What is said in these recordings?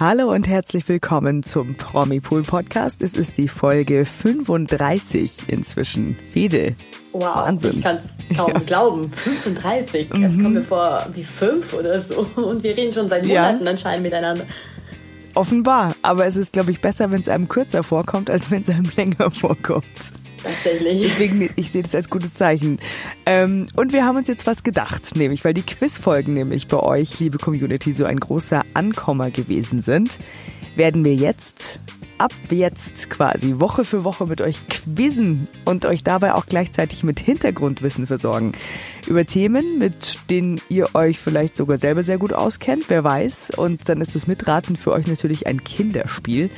Hallo und herzlich willkommen zum Promipool Podcast. Es ist die Folge 35 inzwischen. Fede. Wow, Wahnsinn. ich kann es kaum ja. glauben. 35. Mhm. Es kommt mir vor wie fünf oder so. Und wir reden schon seit Monaten ja. anscheinend miteinander. Offenbar. Aber es ist, glaube ich, besser, wenn es einem kürzer vorkommt, als wenn es einem länger vorkommt. Tatsächlich. Deswegen, ich sehe das als gutes Zeichen. Ähm, und wir haben uns jetzt was gedacht, nämlich, weil die Quizfolgen nämlich bei euch, liebe Community, so ein großer Ankommer gewesen sind, werden wir jetzt ab jetzt quasi Woche für Woche mit euch quizzen und euch dabei auch gleichzeitig mit Hintergrundwissen versorgen. Über Themen, mit denen ihr euch vielleicht sogar selber sehr gut auskennt, wer weiß. Und dann ist das Mitraten für euch natürlich ein Kinderspiel.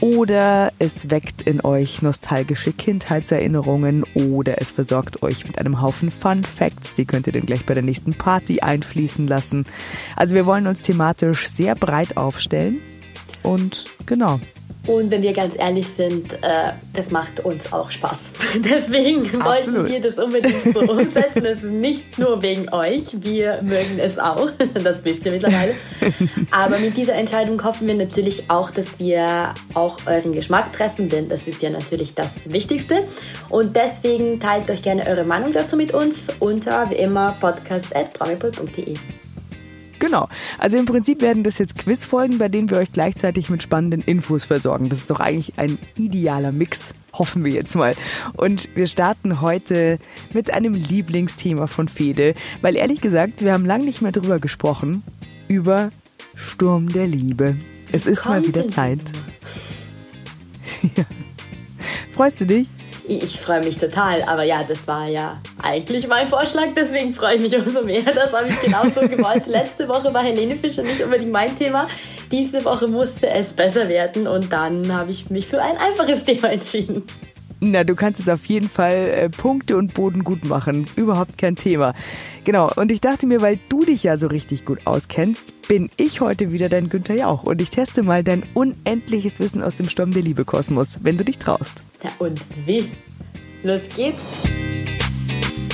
Oder es weckt in euch nostalgische Kindheitserinnerungen. Oder es versorgt euch mit einem Haufen Fun Facts, die könnt ihr dann gleich bei der nächsten Party einfließen lassen. Also wir wollen uns thematisch sehr breit aufstellen. Und genau, und wenn wir ganz ehrlich sind, äh, das macht uns auch Spaß. Deswegen Absolut. wollten wir das unbedingt so umsetzen. Es ist nicht nur wegen euch, wir mögen es auch, das wisst ihr mittlerweile. Aber mit dieser Entscheidung hoffen wir natürlich auch, dass wir auch euren Geschmack treffen, denn das ist ja natürlich das Wichtigste. Und deswegen teilt euch gerne eure Meinung dazu mit uns unter, wie immer, podcast.bramipol.de. Genau. Also im Prinzip werden das jetzt Quizfolgen, bei denen wir euch gleichzeitig mit spannenden Infos versorgen. Das ist doch eigentlich ein idealer Mix, hoffen wir jetzt mal. Und wir starten heute mit einem Lieblingsthema von Fede, weil ehrlich gesagt, wir haben lange nicht mehr drüber gesprochen, über Sturm der Liebe. Es ist mal wieder Zeit. ja. Freust du dich? Ich freue mich total, aber ja, das war ja eigentlich mein Vorschlag, deswegen freue ich mich umso mehr. Das habe ich genauso gewollt. Letzte Woche war Helene Fischer nicht unbedingt mein Thema. Diese Woche musste es besser werden und dann habe ich mich für ein einfaches Thema entschieden. Na, du kannst jetzt auf jeden Fall äh, Punkte und Boden gut machen. Überhaupt kein Thema. Genau. Und ich dachte mir, weil du dich ja so richtig gut auskennst, bin ich heute wieder dein Günther Jauch. Und ich teste mal dein unendliches Wissen aus dem Sturm der Liebe Kosmos, wenn du dich traust. Ja, und wie? Los geht's.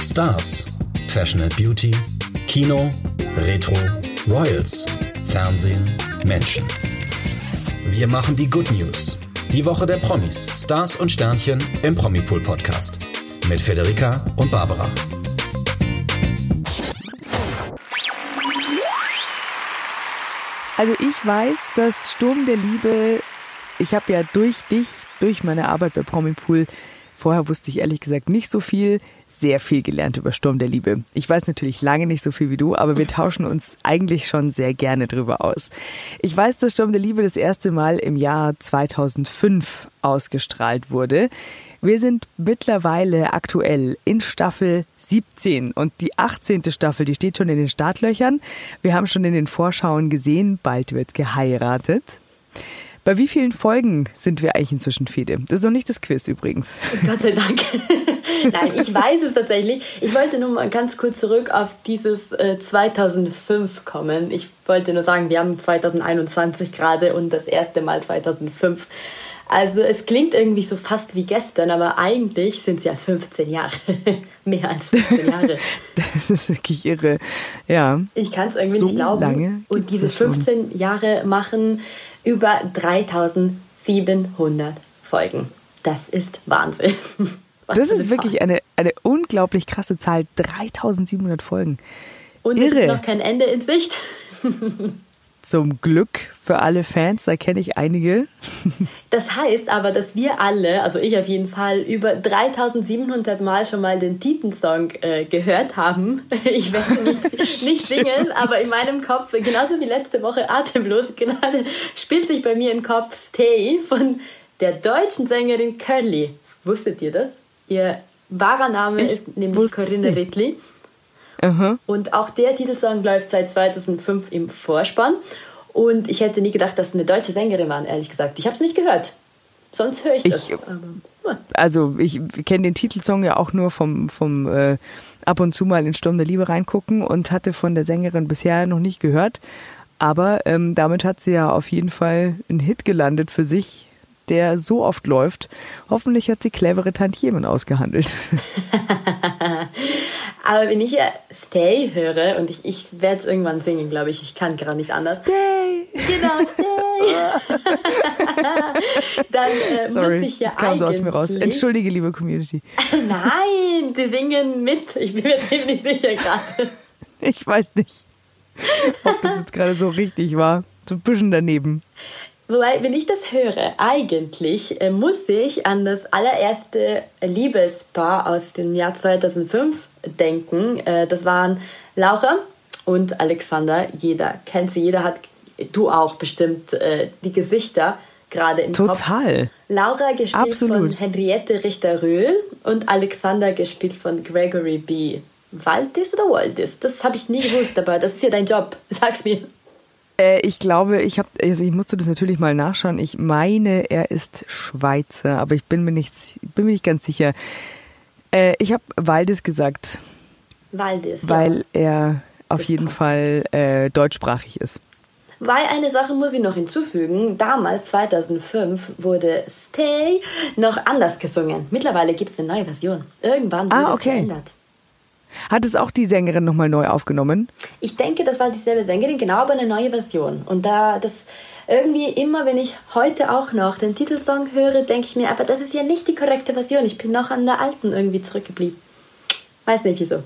Stars. Fashion and Beauty. Kino. Retro. Royals. Fernsehen. Menschen. Wir machen die Good News die Woche der Promis, Stars und Sternchen im Promipool Podcast. Mit Federica und Barbara. Also ich weiß, dass Sturm der Liebe, ich habe ja durch dich, durch meine Arbeit bei Promipool, vorher wusste ich ehrlich gesagt nicht so viel, sehr viel gelernt über Sturm der Liebe. Ich weiß natürlich lange nicht so viel wie du, aber wir tauschen uns eigentlich schon sehr gerne drüber aus. Ich weiß, dass Sturm der Liebe das erste Mal im Jahr 2005 ausgestrahlt wurde. Wir sind mittlerweile aktuell in Staffel 17 und die 18. Staffel, die steht schon in den Startlöchern. Wir haben schon in den Vorschauen gesehen, bald wird geheiratet. Bei wie vielen Folgen sind wir eigentlich inzwischen, Fede? Das ist noch nicht das Quiz übrigens. Gott sei Dank. Nein, ich weiß es tatsächlich. Ich wollte nur mal ganz kurz zurück auf dieses äh, 2005 kommen. Ich wollte nur sagen, wir haben 2021 gerade und das erste Mal 2005. Also es klingt irgendwie so fast wie gestern, aber eigentlich sind es ja 15 Jahre. Mehr als 15 Jahre. das ist wirklich irre. Ja. Ich kann es irgendwie so nicht glauben. Lange und diese 15 Jahre machen über 3700 Folgen. Das ist Wahnsinn. Was das ist wirklich eine, eine unglaublich krasse Zahl. 3700 Folgen. Und Irre. es ist noch kein Ende in Sicht. Zum Glück für alle Fans, da kenne ich einige. Das heißt aber, dass wir alle, also ich auf jeden Fall, über 3700 Mal schon mal den Titelsong äh, gehört haben. Ich werde nicht, nicht singen, aber in meinem Kopf, genauso wie letzte Woche Atemlos, gerade spielt sich bei mir im Kopf Stay von der deutschen Sängerin Curly. Wusstet ihr das? Ihr wahrer Name ich ist nämlich Corinne Rittli. Uh Und auch der Titelsong läuft seit 2005 im Vorspann. Und ich hätte nie gedacht, dass eine deutsche Sängerin war, ehrlich gesagt. Ich habe es nicht gehört. Sonst höre ich das. Ich, also ich kenne den Titelsong ja auch nur vom, vom äh, ab und zu mal in Sturm der Liebe reingucken und hatte von der Sängerin bisher noch nicht gehört. Aber ähm, damit hat sie ja auf jeden Fall einen Hit gelandet für sich der so oft läuft. Hoffentlich hat sie clevere Tantiemen ausgehandelt. Aber wenn ich ja Stay höre, und ich, ich werde es irgendwann singen, glaube ich, ich kann gerade nicht anders. Stay! Genau, Stay. Dann äh, Sorry, musste ich ja das kam so aus mir raus. Entschuldige, liebe Community. Nein, die singen mit. Ich bin mir ziemlich sicher gerade. Ich weiß nicht, ob das jetzt gerade so richtig war. So ein bisschen daneben. Wobei, wenn ich das höre, eigentlich äh, muss ich an das allererste Liebespaar aus dem Jahr 2005 denken. Äh, das waren Laura und Alexander. Jeder kennt sie, jeder hat, du auch bestimmt, äh, die Gesichter gerade im Kopf. Total. Laura gespielt Absolut. von Henriette Richter-Röhl und Alexander gespielt von Gregory B. Waldis oder Waldis? Das habe ich nie gewusst, aber das ist ja dein Job. Sag's mir. Äh, ich glaube, ich habe, also ich musste das natürlich mal nachschauen. Ich meine, er ist Schweizer, aber ich bin mir nicht, bin mir nicht ganz sicher. Äh, ich habe Waldes gesagt, Waldis. ja. weil er auf Das jeden. Fall äh, deutschsprachig ist. Weil eine Sache muss ich noch hinzufügen. Damals, 2005, wurde Stay noch anders gesungen. Mittlerweile gibt es eine neue Version. Irgendwann wurde Ah, es okay. verändert. Hat es auch die Sängerin nochmal neu aufgenommen? Ich denke, das war dieselbe Sängerin, genau, aber eine neue Version. Und da das irgendwie immer, wenn ich heute auch noch den Titelsong höre, denke ich mir, aber das ist ja nicht die korrekte Version. Ich bin noch an der alten irgendwie zurückgeblieben. Weiß nicht wieso.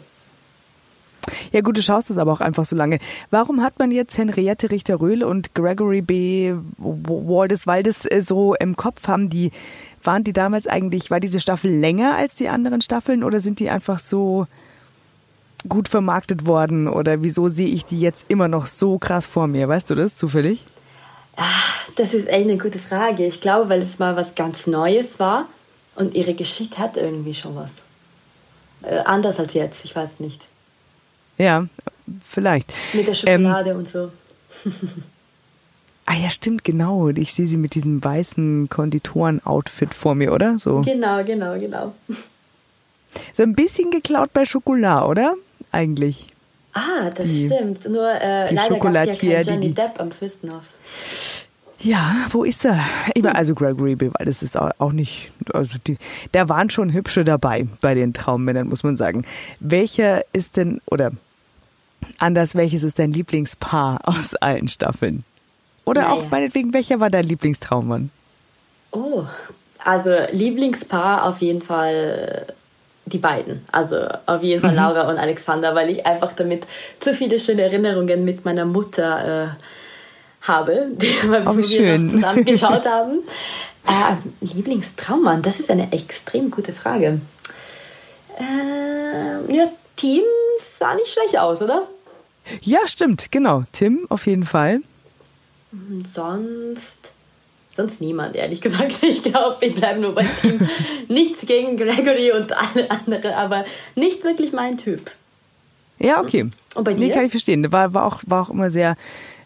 Ja gut, du schaust es aber auch einfach so lange. Warum hat man jetzt Henriette Richter-Röhl und Gregory B. Waldes Waldes äh, so im Kopf? Haben die, waren die damals eigentlich, war diese Staffel länger als die anderen Staffeln oder sind die einfach so gut vermarktet worden? Oder wieso sehe ich die jetzt immer noch so krass vor mir? Weißt du das zufällig? Das ist echt eine gute Frage. Ich glaube, weil es mal was ganz Neues war und ihre Geschichte hat irgendwie schon was. Äh, anders als jetzt, ich weiß nicht. Ja, vielleicht. Mit der Ähm, Schokolade und so. ah ja, stimmt, genau. Ich sehe sie mit diesem weißen Konditoren-Outfit vor mir, oder? So. Genau, genau, genau. so ein bisschen geklaut bei Schokolade, oder? Eigentlich. Ah, das Die- stimmt. Nur äh, leider gab es ja Johnny die- Depp am Fürstenhof. Ja, wo ist er? Ich meine, also Gregory B. das ist au- auch nicht, also die, da waren schon hübsche dabei bei den Traummännern, muss man sagen. Welcher ist denn, oder anders, welches ist dein Lieblingspaar aus allen Staffeln? Oder Naja. auch meinetwegen, welcher war dein Lieblingstraummann? Oh, also Lieblingspaar auf jeden Fall die beiden. Also auf jeden Mhm. Fall Laura und Alexander, weil ich einfach damit zu viele schöne Erinnerungen mit meiner Mutter äh, habe, die wir Oh, zusammen geschaut haben. Äh, Lieblingstraummann, das ist eine extrem gute Frage. Äh, ja, Team sah nicht schlecht aus, oder? Ja, stimmt, genau. Tim auf jeden Fall. Und sonst. Sonst niemand, ehrlich gesagt. Ich glaube, wir bleiben nur beim Team. Nichts gegen Gregory und alle anderen, aber nicht wirklich mein Typ. Ja, okay. Und bei Nee, dir? kann ich verstehen. War, war, auch, war auch immer sehr,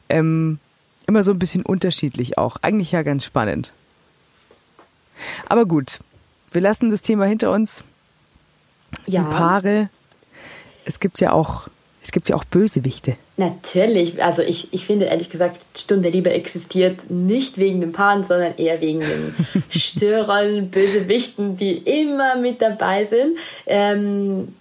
ähm, immer so ein bisschen unterschiedlich auch. Eigentlich ja ganz spannend. Aber gut, wir lassen das Thema hinter uns. Ja, Die Paare. Es gibt ja auch, es gibt ja auch Bösewichte. natürlich. Also ich, ich finde ehrlich gesagt, Stunde Liebe existiert nicht wegen den Paaren, sondern eher wegen den Störern, Bösewichten, die immer mit dabei sind. Ähm,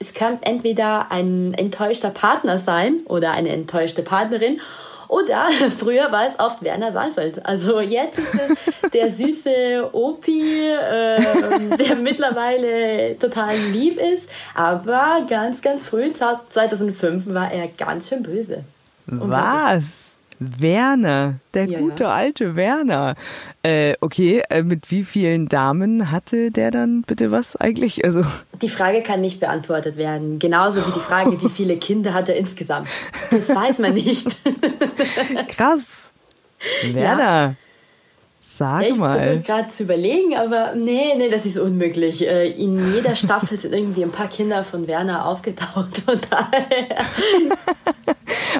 es kann entweder ein enttäuschter Partner sein oder eine enttäuschte Partnerin. Oder früher war es oft Werner Seinfeld. Also jetzt ist es der süße Opi, ähm, der mittlerweile total lieb ist. Aber ganz, ganz früh, 2005, war er ganz schön böse. Was? Werner, der Ja, gute ja. alte Werner. Äh, okay, äh, mit wie vielen Damen hatte der dann bitte was eigentlich? Also Die Frage kann nicht beantwortet werden. Genauso wie die Frage, wie viele Kinder hat er insgesamt. Das weiß man nicht. krass. Werner, sag Ich mal. versuche gerade zu überlegen, aber nee, nee, das ist unmöglich. Äh, In jeder Staffel sind irgendwie ein paar Kinder von Werner aufgetaucht. Von daher.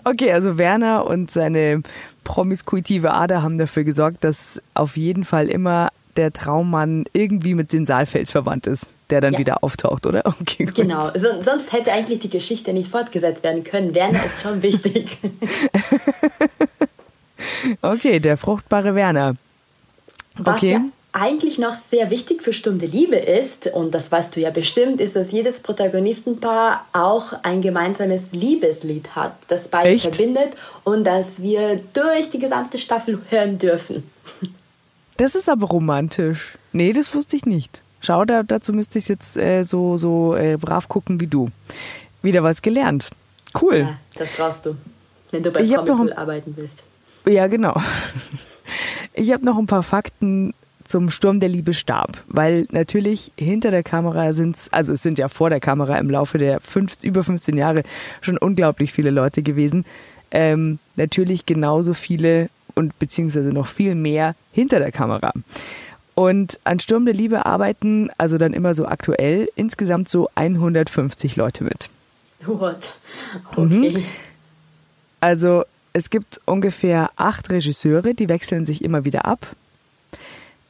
Okay, also Werner und seine promiskuitive Ader haben dafür gesorgt, dass auf jeden Fall immer der Traummann irgendwie mit den Saalfels verwandt ist, der dann Ja. wieder auftaucht, oder? Okay, gut. Genau, so, sonst hätte eigentlich die Geschichte nicht fortgesetzt werden können. Werner ist schon wichtig. Okay, der fruchtbare Werner. Okay. ja eigentlich noch sehr wichtig für Stunde Liebe ist, und das weißt du ja bestimmt, ist, dass jedes Protagonistenpaar auch ein gemeinsames Liebeslied hat, das beide Echt? verbindet und das wir durch die gesamte Staffel hören dürfen. Das ist aber romantisch. Nee, das wusste ich nicht. Schau, da, dazu müsste ich jetzt äh, so, so äh, brav gucken wie du. Wieder was gelernt. Cool. Ja, das brauchst du, wenn du bei Comic arbeiten willst. Ja, genau. Ich habe noch ein paar Fakten zum Sturm der Liebe starb, weil natürlich hinter der Kamera sind also es sind ja vor der Kamera im Laufe der fünf, über 15 Jahre schon unglaublich viele Leute gewesen. Ähm, natürlich genauso viele und beziehungsweise noch viel mehr hinter der Kamera. Und an Sturm der Liebe arbeiten, also dann immer so aktuell, insgesamt so 150 Leute mit. What? Okay. Mhm. Also es gibt ungefähr acht Regisseure, die wechseln sich immer wieder ab.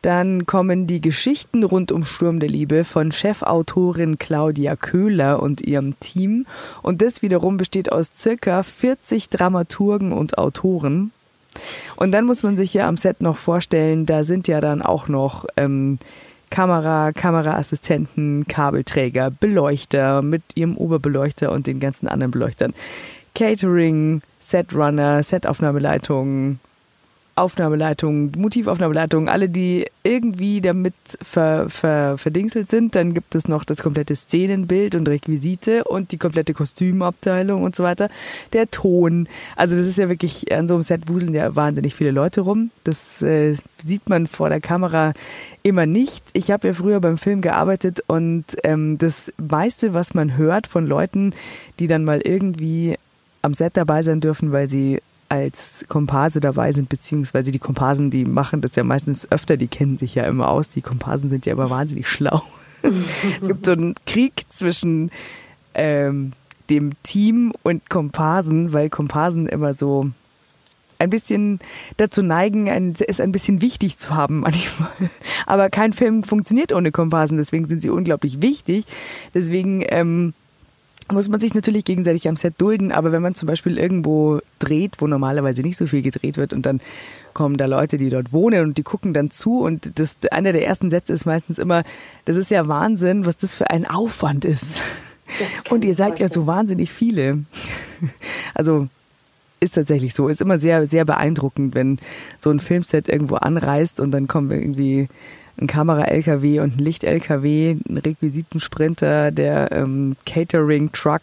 Dann kommen die Geschichten rund um Sturm der Liebe von Chefautorin Claudia Köhler und ihrem Team. Und das wiederum besteht aus circa 40 Dramaturgen und Autoren. Und dann muss man sich ja am Set noch vorstellen, da sind ja dann auch noch ähm, Kamera, Kameraassistenten, Kabelträger, Beleuchter mit ihrem Oberbeleuchter und den ganzen anderen Beleuchtern. Catering, Setrunner, Setaufnahmeleitung, Aufnahmeleitung, Motivaufnahmeleitung, alle, die irgendwie damit ver, ver, verdingselt sind. Dann gibt es noch das komplette Szenenbild und Requisite und die komplette Kostümabteilung und so weiter. Der Ton. Also das ist ja wirklich, an so einem Set wuseln ja wahnsinnig viele Leute rum. Das äh, sieht man vor der Kamera immer nicht. Ich habe ja früher beim Film gearbeitet und ähm, das meiste, was man hört von Leuten, die dann mal irgendwie am Set dabei sein dürfen, weil sie als Komparse dabei sind, beziehungsweise die Komparsen, die machen das ja meistens öfter, die kennen sich ja immer aus. Die Komparsen sind ja immer wahnsinnig schlau. es gibt so einen Krieg zwischen ähm, dem Team und Komparsen, weil Komparsen immer so ein bisschen dazu neigen, ein, es ein bisschen wichtig zu haben manchmal. Aber kein Film funktioniert ohne Komparsen, deswegen sind sie unglaublich wichtig. Deswegen ähm, muss man sich natürlich gegenseitig am Set dulden, aber wenn man zum Beispiel irgendwo dreht, wo normalerweise nicht so viel gedreht wird und dann kommen da Leute, die dort wohnen und die gucken dann zu und das einer der ersten Sätze ist meistens immer, das ist ja Wahnsinn, was das für ein Aufwand ist. Und ihr seid ja so wahnsinnig viele. Also ist tatsächlich so. Ist immer sehr, sehr beeindruckend, wenn so ein Filmset irgendwo anreist und dann kommen irgendwie ein Kamera-LKW und ein Licht-LKW, ein Requisitensprinter, der ähm, Catering-Truck,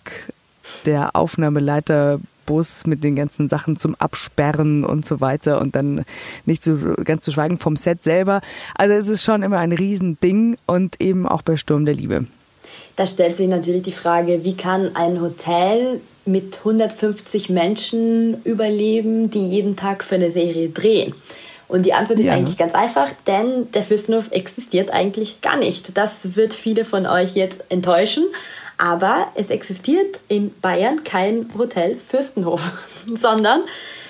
der Aufnahmeleiterbus mit den ganzen Sachen zum Absperren und so weiter und dann nicht so ganz zu schweigen vom Set selber. Also es ist schon immer ein Riesending und eben auch bei Sturm der Liebe. Da stellt sich natürlich die Frage, wie kann ein Hotel mit 150 Menschen überleben, die jeden Tag für eine Serie drehen? Und die Antwort ist ja. eigentlich ganz einfach, denn der Fürstenhof existiert eigentlich gar nicht. Das wird viele von euch jetzt enttäuschen. Aber es existiert in Bayern kein Hotel Fürstenhof, sondern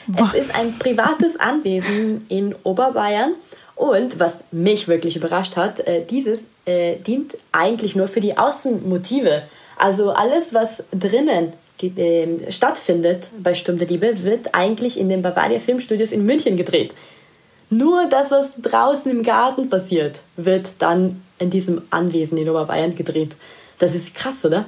was? es ist ein privates Anwesen in Oberbayern. Und was mich wirklich überrascht hat, äh, dieses äh, dient eigentlich nur für die Außenmotive. Also alles, was drinnen äh, stattfindet bei Sturm der Liebe, wird eigentlich in den Bavaria Filmstudios in München gedreht. Nur das, was draußen im Garten passiert, wird dann in diesem Anwesen in Oberbayern gedreht. Das ist krass, oder?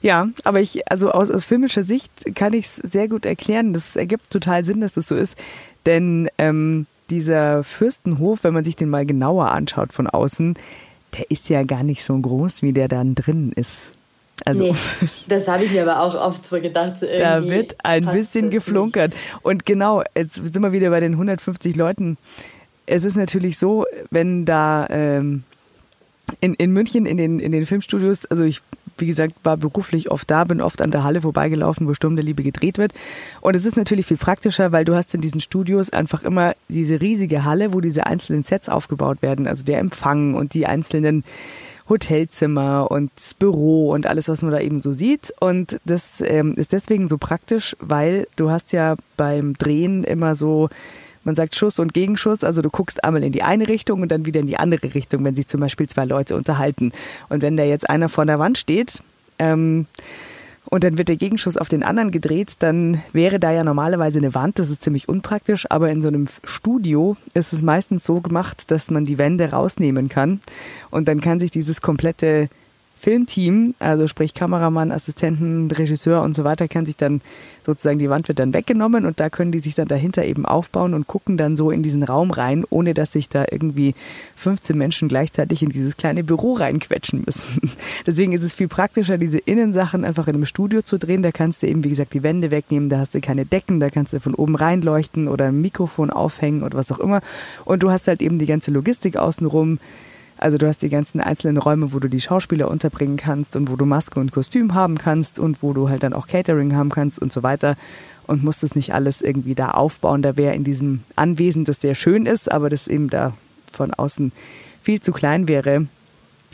Ja, aber ich, also aus, aus filmischer Sicht kann ich es sehr gut erklären. Das ergibt total Sinn, dass das so ist. Denn ähm, dieser Fürstenhof, wenn man sich den mal genauer anschaut von außen, der ist ja gar nicht so groß, wie der dann drin ist. Also, nee, das habe ich mir aber auch oft so gedacht. Da wird ein bisschen geflunkert. Und genau, jetzt sind wir wieder bei den 150 Leuten. Es ist natürlich so, wenn da ähm, in, in München in den, in den Filmstudios, also ich, wie gesagt, war beruflich oft da, bin oft an der Halle vorbeigelaufen, wo Sturm der Liebe gedreht wird. Und es ist natürlich viel praktischer, weil du hast in diesen Studios einfach immer diese riesige Halle, wo diese einzelnen Sets aufgebaut werden, also der Empfang und die einzelnen Hotelzimmer und Büro und alles, was man da eben so sieht. Und das ähm, ist deswegen so praktisch, weil du hast ja beim Drehen immer so, man sagt Schuss und Gegenschuss, also du guckst einmal in die eine Richtung und dann wieder in die andere Richtung, wenn sich zum Beispiel zwei Leute unterhalten. Und wenn da jetzt einer vor der Wand steht, ähm, und dann wird der Gegenschuss auf den anderen gedreht, dann wäre da ja normalerweise eine Wand, das ist ziemlich unpraktisch, aber in so einem Studio ist es meistens so gemacht, dass man die Wände rausnehmen kann und dann kann sich dieses komplette Filmteam, also sprich Kameramann, Assistenten, Regisseur und so weiter, kann sich dann sozusagen, die Wand wird dann weggenommen und da können die sich dann dahinter eben aufbauen und gucken dann so in diesen Raum rein, ohne dass sich da irgendwie 15 Menschen gleichzeitig in dieses kleine Büro reinquetschen müssen. Deswegen ist es viel praktischer, diese Innensachen einfach in einem Studio zu drehen. Da kannst du eben, wie gesagt, die Wände wegnehmen, da hast du keine Decken, da kannst du von oben reinleuchten oder ein Mikrofon aufhängen oder was auch immer. Und du hast halt eben die ganze Logistik außenrum also du hast die ganzen einzelnen Räume, wo du die Schauspieler unterbringen kannst und wo du Maske und Kostüm haben kannst und wo du halt dann auch Catering haben kannst und so weiter und musst es nicht alles irgendwie da aufbauen. Da wäre in diesem Anwesen, das sehr schön ist, aber das eben da von außen viel zu klein wäre.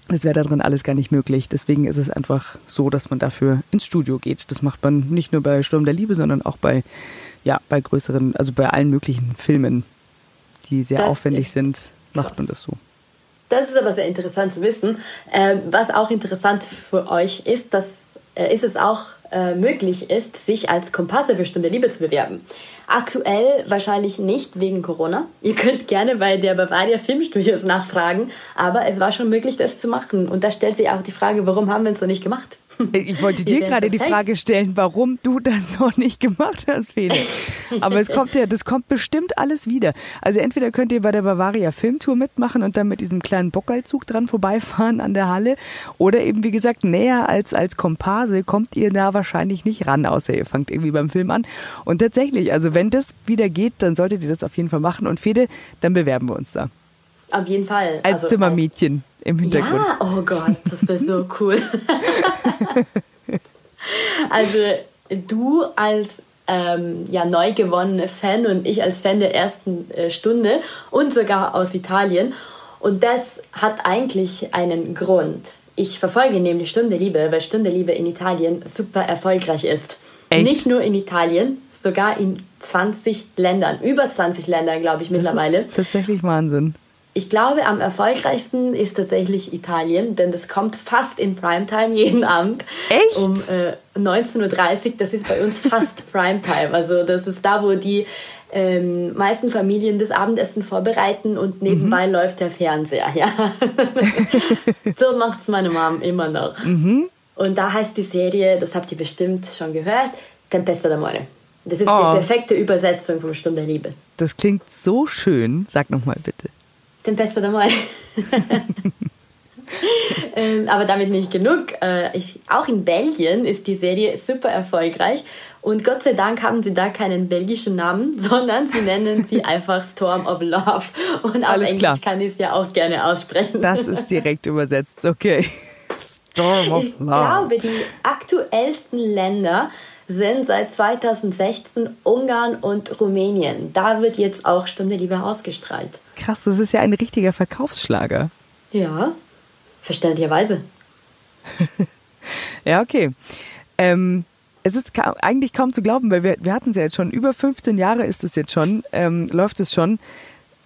Das wäre da drin alles gar nicht möglich. Deswegen ist es einfach so, dass man dafür ins Studio geht. Das macht man nicht nur bei Sturm der Liebe, sondern auch bei, ja, bei größeren, also bei allen möglichen Filmen, die sehr das aufwendig sind, macht man das so. Das ist aber sehr interessant zu wissen. Äh, was auch interessant für euch ist, dass äh, ist es auch äh, möglich ist, sich als Kompasse für Stunde Liebe zu bewerben. Aktuell wahrscheinlich nicht wegen Corona. Ihr könnt gerne bei der Bavaria Filmstudios nachfragen, aber es war schon möglich, das zu machen. Und da stellt sich auch die Frage, warum haben wir es so nicht gemacht? Ich wollte dir gerade die Frage stellen, warum du das noch nicht gemacht hast, Fede. Aber es kommt ja, das kommt bestimmt alles wieder. Also entweder könnt ihr bei der Bavaria Filmtour mitmachen und dann mit diesem kleinen Bockalzug dran vorbeifahren an der Halle. Oder eben, wie gesagt, näher als als Komparse kommt ihr da wahrscheinlich nicht ran, außer ihr fangt irgendwie beim Film an. Und tatsächlich, also wenn das wieder geht, dann solltet ihr das auf jeden Fall machen. Und Fede, dann bewerben wir uns da. Auf jeden Fall. Als also, Zimmermädchen im Hintergrund. Ja, oh Gott, das wäre so cool. also du als ähm, ja, neu gewonnene Fan und ich als Fan der ersten äh, Stunde und sogar aus Italien. Und das hat eigentlich einen Grund. Ich verfolge nämlich Stunde Liebe, weil Stunde Liebe in Italien super erfolgreich ist. Echt? Nicht nur in Italien, sogar in 20 Ländern, über 20 Ländern, glaube ich, mittlerweile. Das ist tatsächlich Wahnsinn. Ich glaube, am erfolgreichsten ist tatsächlich Italien, denn das kommt fast in Primetime jeden Abend. Echt? Um äh, 19.30 Uhr. Das ist bei uns fast Primetime. Also das ist da, wo die ähm, meisten Familien das Abendessen vorbereiten und nebenbei mhm. läuft der Fernseher. Ja. so macht es meine Mom immer noch. Mhm. Und da heißt die Serie, das habt ihr bestimmt schon gehört, Tempesta d'amore. Das ist oh. die perfekte Übersetzung vom Stunde Liebe. Das klingt so schön. Sag nochmal bitte. Tempesta d'amore. ähm, aber damit nicht genug. Äh, ich, auch in Belgien ist die Serie super erfolgreich. Und Gott sei Dank haben sie da keinen belgischen Namen, sondern sie nennen sie einfach Storm of Love. Und auf Alles Englisch klar. kann ich es ja auch gerne aussprechen. Das ist direkt übersetzt, okay. Storm of ich Love. Ich glaube, die aktuellsten Länder sind seit 2016 Ungarn und Rumänien. Da wird jetzt auch Stunde Liebe ausgestrahlt. Krass, das ist ja ein richtiger Verkaufsschlager. Ja, verständlicherweise. ja, okay. Ähm, es ist ka eigentlich kaum zu glauben, weil wir, wir hatten es ja jetzt schon, über 15 Jahre ist es jetzt schon, ähm, läuft es schon.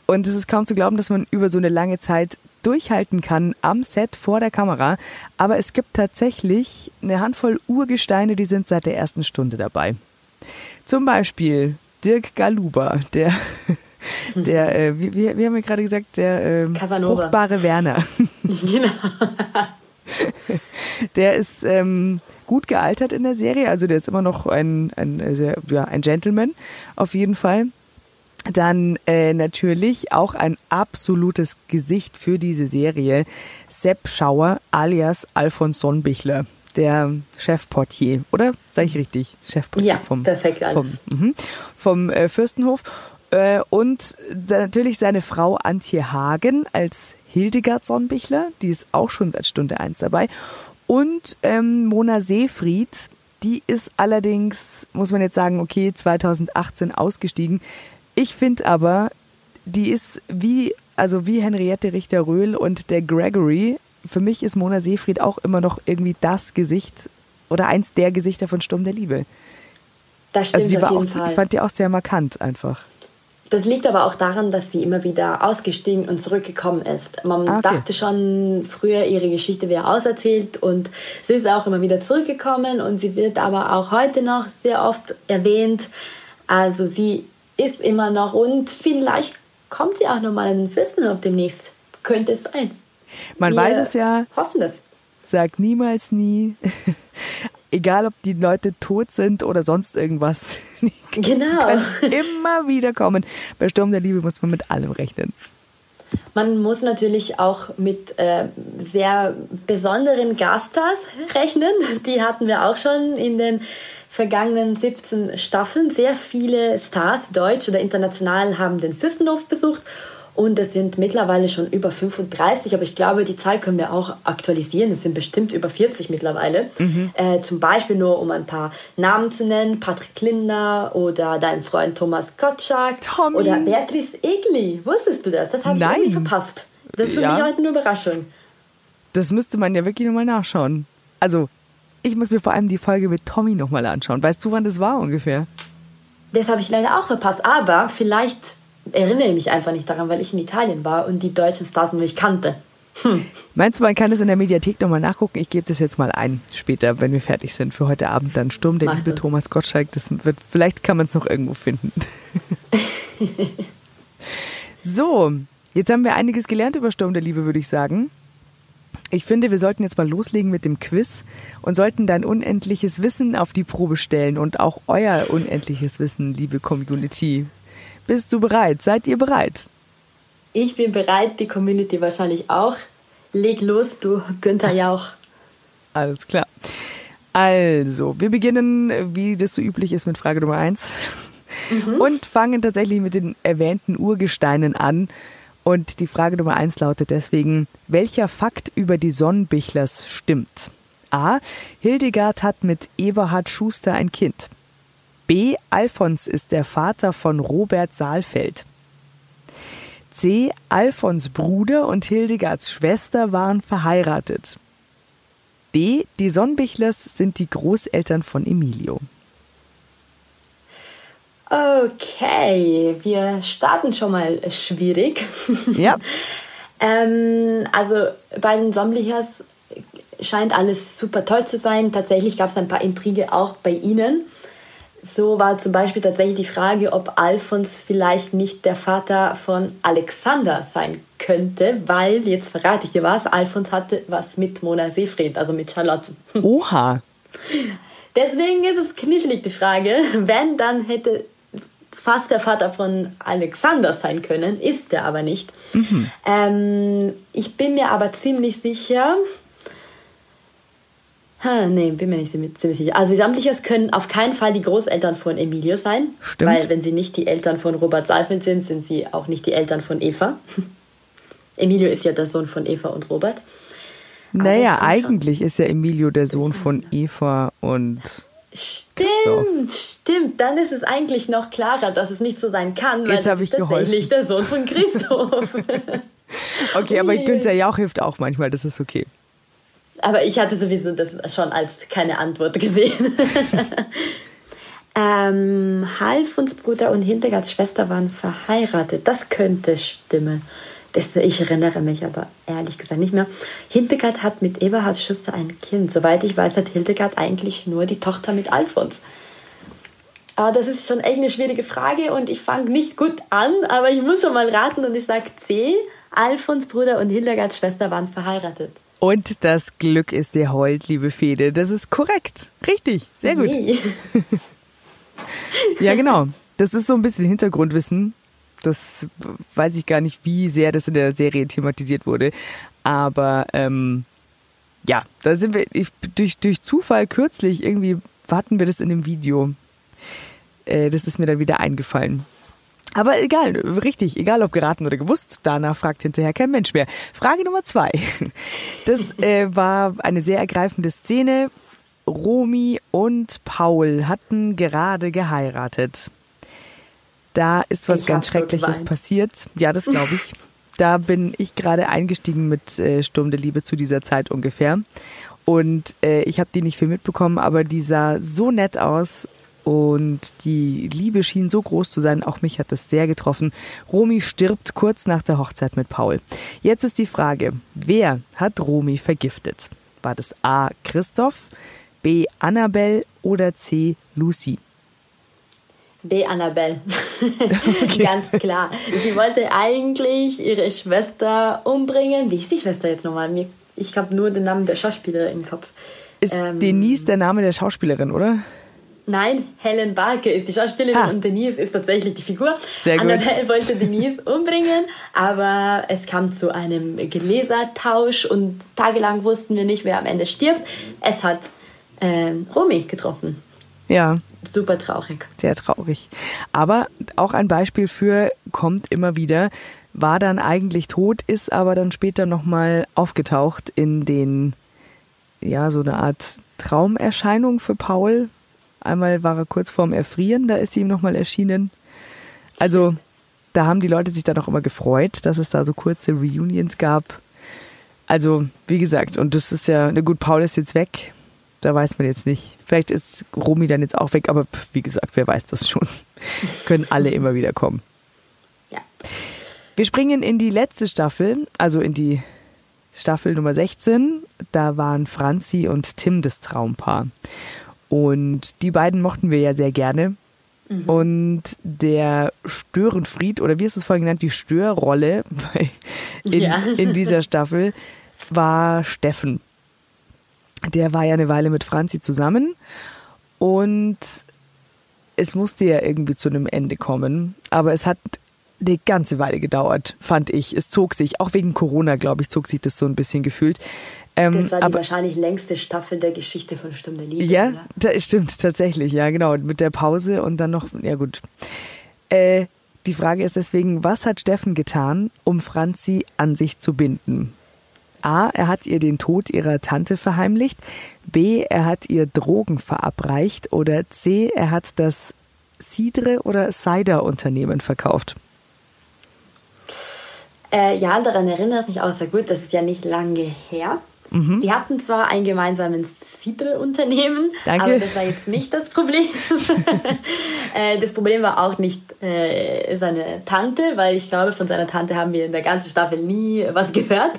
Und es ist kaum zu glauben, dass man über so eine lange Zeit durchhalten kann am Set vor der Kamera. Aber es gibt tatsächlich eine Handvoll Urgesteine, die sind seit der ersten Stunde dabei. Zum Beispiel Dirk Galuba, der, der äh, wie, wie, haben wir gerade gesagt, der äh, fruchtbare Werner. Genau. der ist ähm, gut gealtert in der Serie, also der ist immer noch ein, ein, äh, ja, ein Gentleman auf jeden Fall. Dann äh, natürlich auch ein absolutes Gesicht für diese Serie, Sepp Schauer alias Alfons Sonnbichler, der Chefportier, oder? Sag ich richtig? Chefportier ja, vom, perfekt, vom, mh, vom äh, Fürstenhof. Äh, und natürlich seine Frau Antje Hagen als Hildegard Sonnbichler, die ist auch schon seit Stunde eins dabei. Und ähm, Mona Seefried, die ist allerdings, muss man jetzt sagen, okay, 2018 ausgestiegen. Ich finde aber, die ist wie, also wie Henriette Richter-Röhl und der Gregory. Für mich ist Mona Seefried auch immer noch irgendwie das Gesicht oder eins der Gesichter von Sturm der Liebe. Das stimmt also die war auch, Fall. Ich fand die auch sehr markant einfach. Das liegt aber auch daran, dass sie immer wieder ausgestiegen und zurückgekommen ist. Man ah, okay. dachte schon früher, ihre Geschichte wäre auserzählt und sie ist auch immer wieder zurückgekommen und sie wird aber auch heute noch sehr oft erwähnt. Also sie ist immer noch und vielleicht kommt sie auch nochmal in den Fürstenhof demnächst. Könnte es sein. Man Wir weiß es ja. Hoffen es. Sag niemals nie. Egal, ob die Leute tot sind oder sonst irgendwas. Die genau. Können immer wieder kommen. Bei Sturm der Liebe muss man mit allem rechnen. Man muss natürlich auch mit äh, sehr besonderen Gaststars rechnen. Die hatten wir auch schon in den vergangenen 17 Staffeln. Sehr viele Stars, deutsch oder international, haben den Fürstenhof besucht und es sind mittlerweile schon über 35, aber ich glaube, die Zahl können wir auch aktualisieren. Es sind bestimmt über 40 mittlerweile. Mhm. Äh, zum Beispiel nur, um ein paar Namen zu nennen: Patrick Linder oder dein Freund Thomas Kotschak Tommy. oder Beatrice Egli. Wusstest du das? Das habe ich Nein. irgendwie verpasst. Das ist für ja. mich heute eine Überraschung. Das müsste man ja wirklich nochmal nachschauen. Also, ich muss mir vor allem die Folge mit Tommy nochmal anschauen. Weißt du, wann das war ungefähr? Das habe ich leider auch verpasst. Aber vielleicht erinnere mich einfach nicht daran, weil ich in Italien war und die deutschen Stars nicht kannte. Hm. Meinst du, man kann das in der Mediathek nochmal nachgucken? Ich gebe das jetzt mal ein, später, wenn wir fertig sind für heute Abend. Dann Sturm der Mach liebe das. Thomas Gottschalk. Das wird, vielleicht kann man es noch irgendwo finden. so, jetzt haben wir einiges gelernt über Sturm der Liebe, würde ich sagen. Ich finde, wir sollten jetzt mal loslegen mit dem Quiz und sollten dein unendliches Wissen auf die Probe stellen und auch euer unendliches Wissen, liebe Community. Bist du bereit? Seid ihr bereit? Ich bin bereit, die Community wahrscheinlich auch. Leg los, du Günther Jauch. Alles klar. Also, wir beginnen, wie das so üblich ist, mit Frage Nummer 1 mhm. und fangen tatsächlich mit den erwähnten Urgesteinen an. Und die Frage Nummer 1 lautet deswegen, welcher Fakt über die Sonnenbichlers stimmt? A. Hildegard hat mit Eberhard Schuster ein Kind. B. Alfons ist der Vater von Robert Saalfeld. C. Alfons Bruder und Hildegards Schwester waren verheiratet. D. Die Sonnbichlers sind die Großeltern von Emilio. Okay, wir starten schon mal schwierig. Ja. ähm, also bei den Sonnbichers scheint alles super toll zu sein. Tatsächlich gab es ein paar Intrige auch bei ihnen. So war zum Beispiel tatsächlich die Frage, ob Alfons vielleicht nicht der Vater von Alexander sein könnte, weil, jetzt verrate ich dir was, Alfons hatte was mit Mona Seefried, also mit Charlotte. Oha! Deswegen ist es knifflig die Frage, wenn, dann hätte fast der Vater von Alexander sein können, ist er aber nicht. Mhm. Ähm, ich bin mir aber ziemlich sicher, Ha, nee, bin mir nicht ziemlich sicher. Also die Samtlichers können auf keinen Fall die Großeltern von Emilio sein. Stimmt. Weil wenn sie nicht die Eltern von Robert Saalfeld sind, sind sie auch nicht die Eltern von Eva. Emilio ist ja der Sohn von Eva und Robert. naja, eigentlich schon. ist ja Emilio der Sohn von Eva und... Stimmt, Christoph. stimmt. Dann ist es eigentlich noch klarer, dass es nicht so sein kann, weil Jetzt es ist tatsächlich geholfen. der Sohn von Christoph. okay, aber Günther Jauch hilft auch manchmal, das ist okay. Aber ich hatte sowieso das schon als keine Antwort gesehen. ähm, Halfons Bruder und Hintergarts Schwester waren verheiratet. Das könnte stimmen. Das, ich erinnere mich aber ehrlich gesagt nicht mehr. Hildegard hat mit Eberhards Schwester ein Kind. Soweit ich weiß, hat Hildegard eigentlich nur die Tochter mit Alfons. Aber das ist schon echt eine schwierige Frage und ich fange nicht gut an, aber ich muss schon mal raten und ich sage C. Alfons Bruder und Hildegards Schwester waren verheiratet. Und das Glück ist dir hold, liebe Fede. Das ist korrekt. Richtig. Sehr gut. Ja, genau. Das ist so ein bisschen Hintergrundwissen. Das weiß ich gar nicht, wie sehr das in der Serie thematisiert wurde. Aber ähm, ja, da sind wir ich, durch, durch Zufall kürzlich irgendwie hatten wir das in dem Video. Äh, das ist mir dann wieder eingefallen. Aber egal, richtig, egal ob geraten oder gewusst, danach fragt hinterher kein Mensch mehr. Frage Nummer zwei. Das äh, war eine sehr ergreifende Szene. Romy und Paul hatten gerade geheiratet. Da ist was ich ganz Schreckliches so passiert. Ja, das glaube ich. Da bin ich gerade eingestiegen mit äh, Sturm der Liebe zu dieser Zeit ungefähr. Und äh, ich habe die nicht viel mitbekommen, aber die sah so nett aus und die Liebe schien so groß zu sein, auch mich hat das sehr getroffen. Romy stirbt kurz nach der Hochzeit mit Paul. Jetzt ist die Frage, wer hat Romy vergiftet? War das A. Christoph, B. Annabelle oder C. Lucy? B. Annabelle. Okay. Ganz klar. Sie wollte eigentlich ihre Schwester umbringen. Wie ist die Schwester jetzt nochmal? Ich habe nur den Namen der Schauspielerin im Kopf. Ist ähm, Denise der Name der Schauspielerin, oder? Nein, Helen Barker ist die Schauspielerin ah. und Denise ist tatsächlich die Figur. Sehr gut. Annabelle wollte Denise umbringen, aber es kam zu einem Gläsertausch und tagelang wussten wir nicht, wer am Ende stirbt. Es hat äh, Romy getroffen. Ja. Super traurig. Sehr traurig. Aber auch ein Beispiel für kommt immer wieder, war dann eigentlich tot, ist aber dann später nochmal aufgetaucht in den, ja, so eine Art Traumerscheinung für Paul, Einmal war er kurz vorm Erfrieren, da ist sie ihm nochmal erschienen. Also da haben die Leute sich dann auch immer gefreut, dass es da so kurze Reunions gab. Also, wie gesagt, und das ist ja, na gut, Paul ist jetzt weg. Da weiß man jetzt nicht. Vielleicht ist Romy dann jetzt auch weg, aber wie gesagt, wer weiß das schon. Können alle immer wieder kommen. Ja. Wir springen in die letzte Staffel, also in die Staffel Nummer 16. Da waren Franzi und Tim das Traumpaar. Und die beiden mochten wir ja sehr gerne. Mhm. Und der Störenfried, oder wie hast du es vorhin genannt, die Störrolle in, ja. in dieser Staffel war Steffen. Der war ja eine Weile mit Franzi zusammen und es musste ja irgendwie zu einem Ende kommen. Aber es hat eine ganze Weile gedauert, fand ich. Es zog sich, auch wegen Corona, glaube ich, zog sich das so ein bisschen gefühlt. Ähm, das war die aber, wahrscheinlich längste Staffel der Geschichte von Stunde Liebe. Ja, da, stimmt, tatsächlich, ja, genau. Mit der Pause und dann noch, ja gut. Äh, die Frage ist deswegen, was hat Steffen getan, um Franzi an sich zu binden? A, er hat ihr den Tod ihrer Tante verheimlicht. B, er hat ihr Drogen verabreicht. Oder C, er hat das Cidre- oder Cider-Unternehmen verkauft. Äh, ja, daran erinnere ich mich auch sehr gut. Das ist ja nicht lange her. Mhm. Sie hatten zwar ein gemeinsames Fibre-Unternehmen, aber das war jetzt nicht das Problem. Äh, das Problem war auch nicht äh, seine Tante, weil ich glaube, von seiner Tante haben wir in der ganzen Staffel nie was gehört.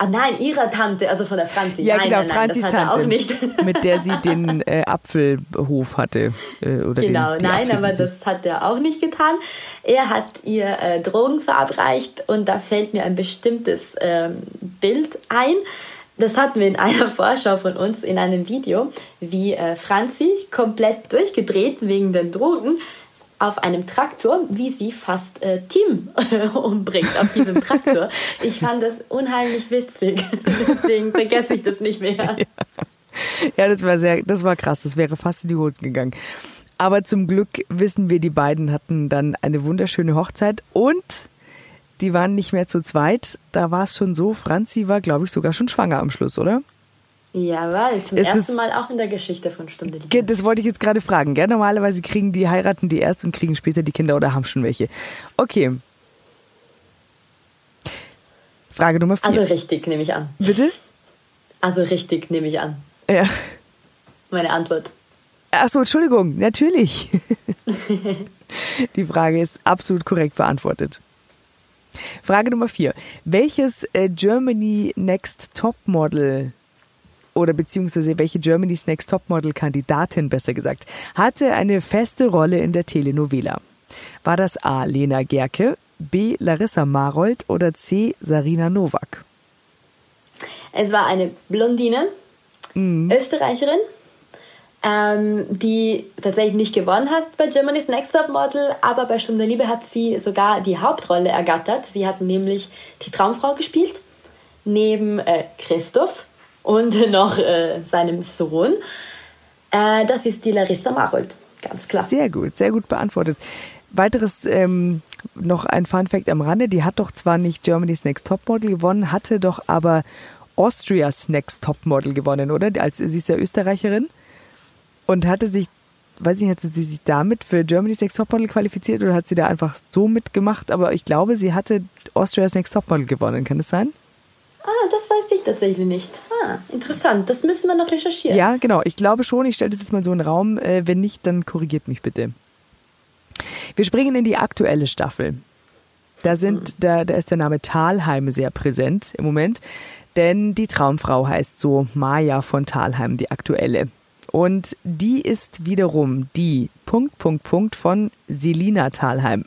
Ah nein, ihrer Tante, also von der Franzi. Ja, nein, genau, nein, nein, Franzis Tante, auch nicht. mit der sie den äh, Apfelhof hatte. Äh, oder genau, den, nein, aber das hat er auch nicht getan. Er hat ihr äh, Drogen verabreicht und da fällt mir ein bestimmtes ähm, Bild ein das hatten wir in einer Vorschau von uns in einem Video, wie äh, Franzi komplett durchgedreht wegen den Drogen auf einem Traktor, wie sie fast äh, Team umbringt auf diesem Traktor. Ich fand das unheimlich witzig. Deswegen vergesse ich das nicht mehr. Ja. ja, das war sehr, das war krass. Das wäre fast in die Hose gegangen. Aber zum Glück wissen wir, die beiden hatten dann eine wunderschöne Hochzeit und die waren nicht mehr zu zweit. Da war es schon so, Franzi war, glaube ich, sogar schon schwanger am Schluss, oder? Ja, weil zum ist ersten Mal auch in der Geschichte von Stunde Liebe. Das wollte ich jetzt gerade fragen. Gell? Normalerweise kriegen die, heiraten die erst und kriegen später die Kinder oder haben schon welche. Okay. Frage Nummer vier. Also richtig, nehme ich an. Bitte? Also richtig, nehme ich an. Ja. Meine Antwort. Achso, Entschuldigung, natürlich. die Frage ist absolut korrekt beantwortet. Frage Nummer vier. Welches äh, Germany Next Top Model oder beziehungsweise welche Germany's Next Top Model Kandidatin besser gesagt hatte eine feste Rolle in der Telenovela? War das A. Lena Gerke, B. Larissa Marold oder C. Sarina Nowak? Es war eine Blondine, mhm. Österreicherin, ähm, die tatsächlich nicht gewonnen hat bei Germany's Next Top Model, aber bei Stunde Liebe hat sie sogar die Hauptrolle ergattert. Sie hat nämlich die Traumfrau gespielt, neben äh, Christoph und noch äh, seinem Sohn. Äh, das ist die Larissa Marold, ganz klar. Sehr gut, sehr gut beantwortet. Weiteres ähm, noch ein Fun Fact am Rande: Die hat doch zwar nicht Germany's Next Top Model gewonnen, hatte doch aber Austria's Next Top Model gewonnen, oder? Als sie ist ja Österreicherin und hatte sich, weiß ich nicht, hat sie sich damit für Germany's Next Topmodel qualifiziert oder hat sie da einfach so mitgemacht? Aber ich glaube, sie hatte Austria's Next Topmodel gewonnen. Kann das sein? Ah, das weiß ich tatsächlich nicht. Ah, interessant. Das müssen wir noch recherchieren. Ja, genau. Ich glaube schon. Ich stelle das jetzt mal so in den Raum. Äh, wenn nicht, dann korrigiert mich bitte. Wir springen in die aktuelle Staffel. Da sind, da, da ist der Name Talheim sehr präsent im Moment, denn die Traumfrau heißt so Maja von Talheim, die aktuelle. Und die ist wiederum die Punkt, Punkt, Punkt von Selina Talheim.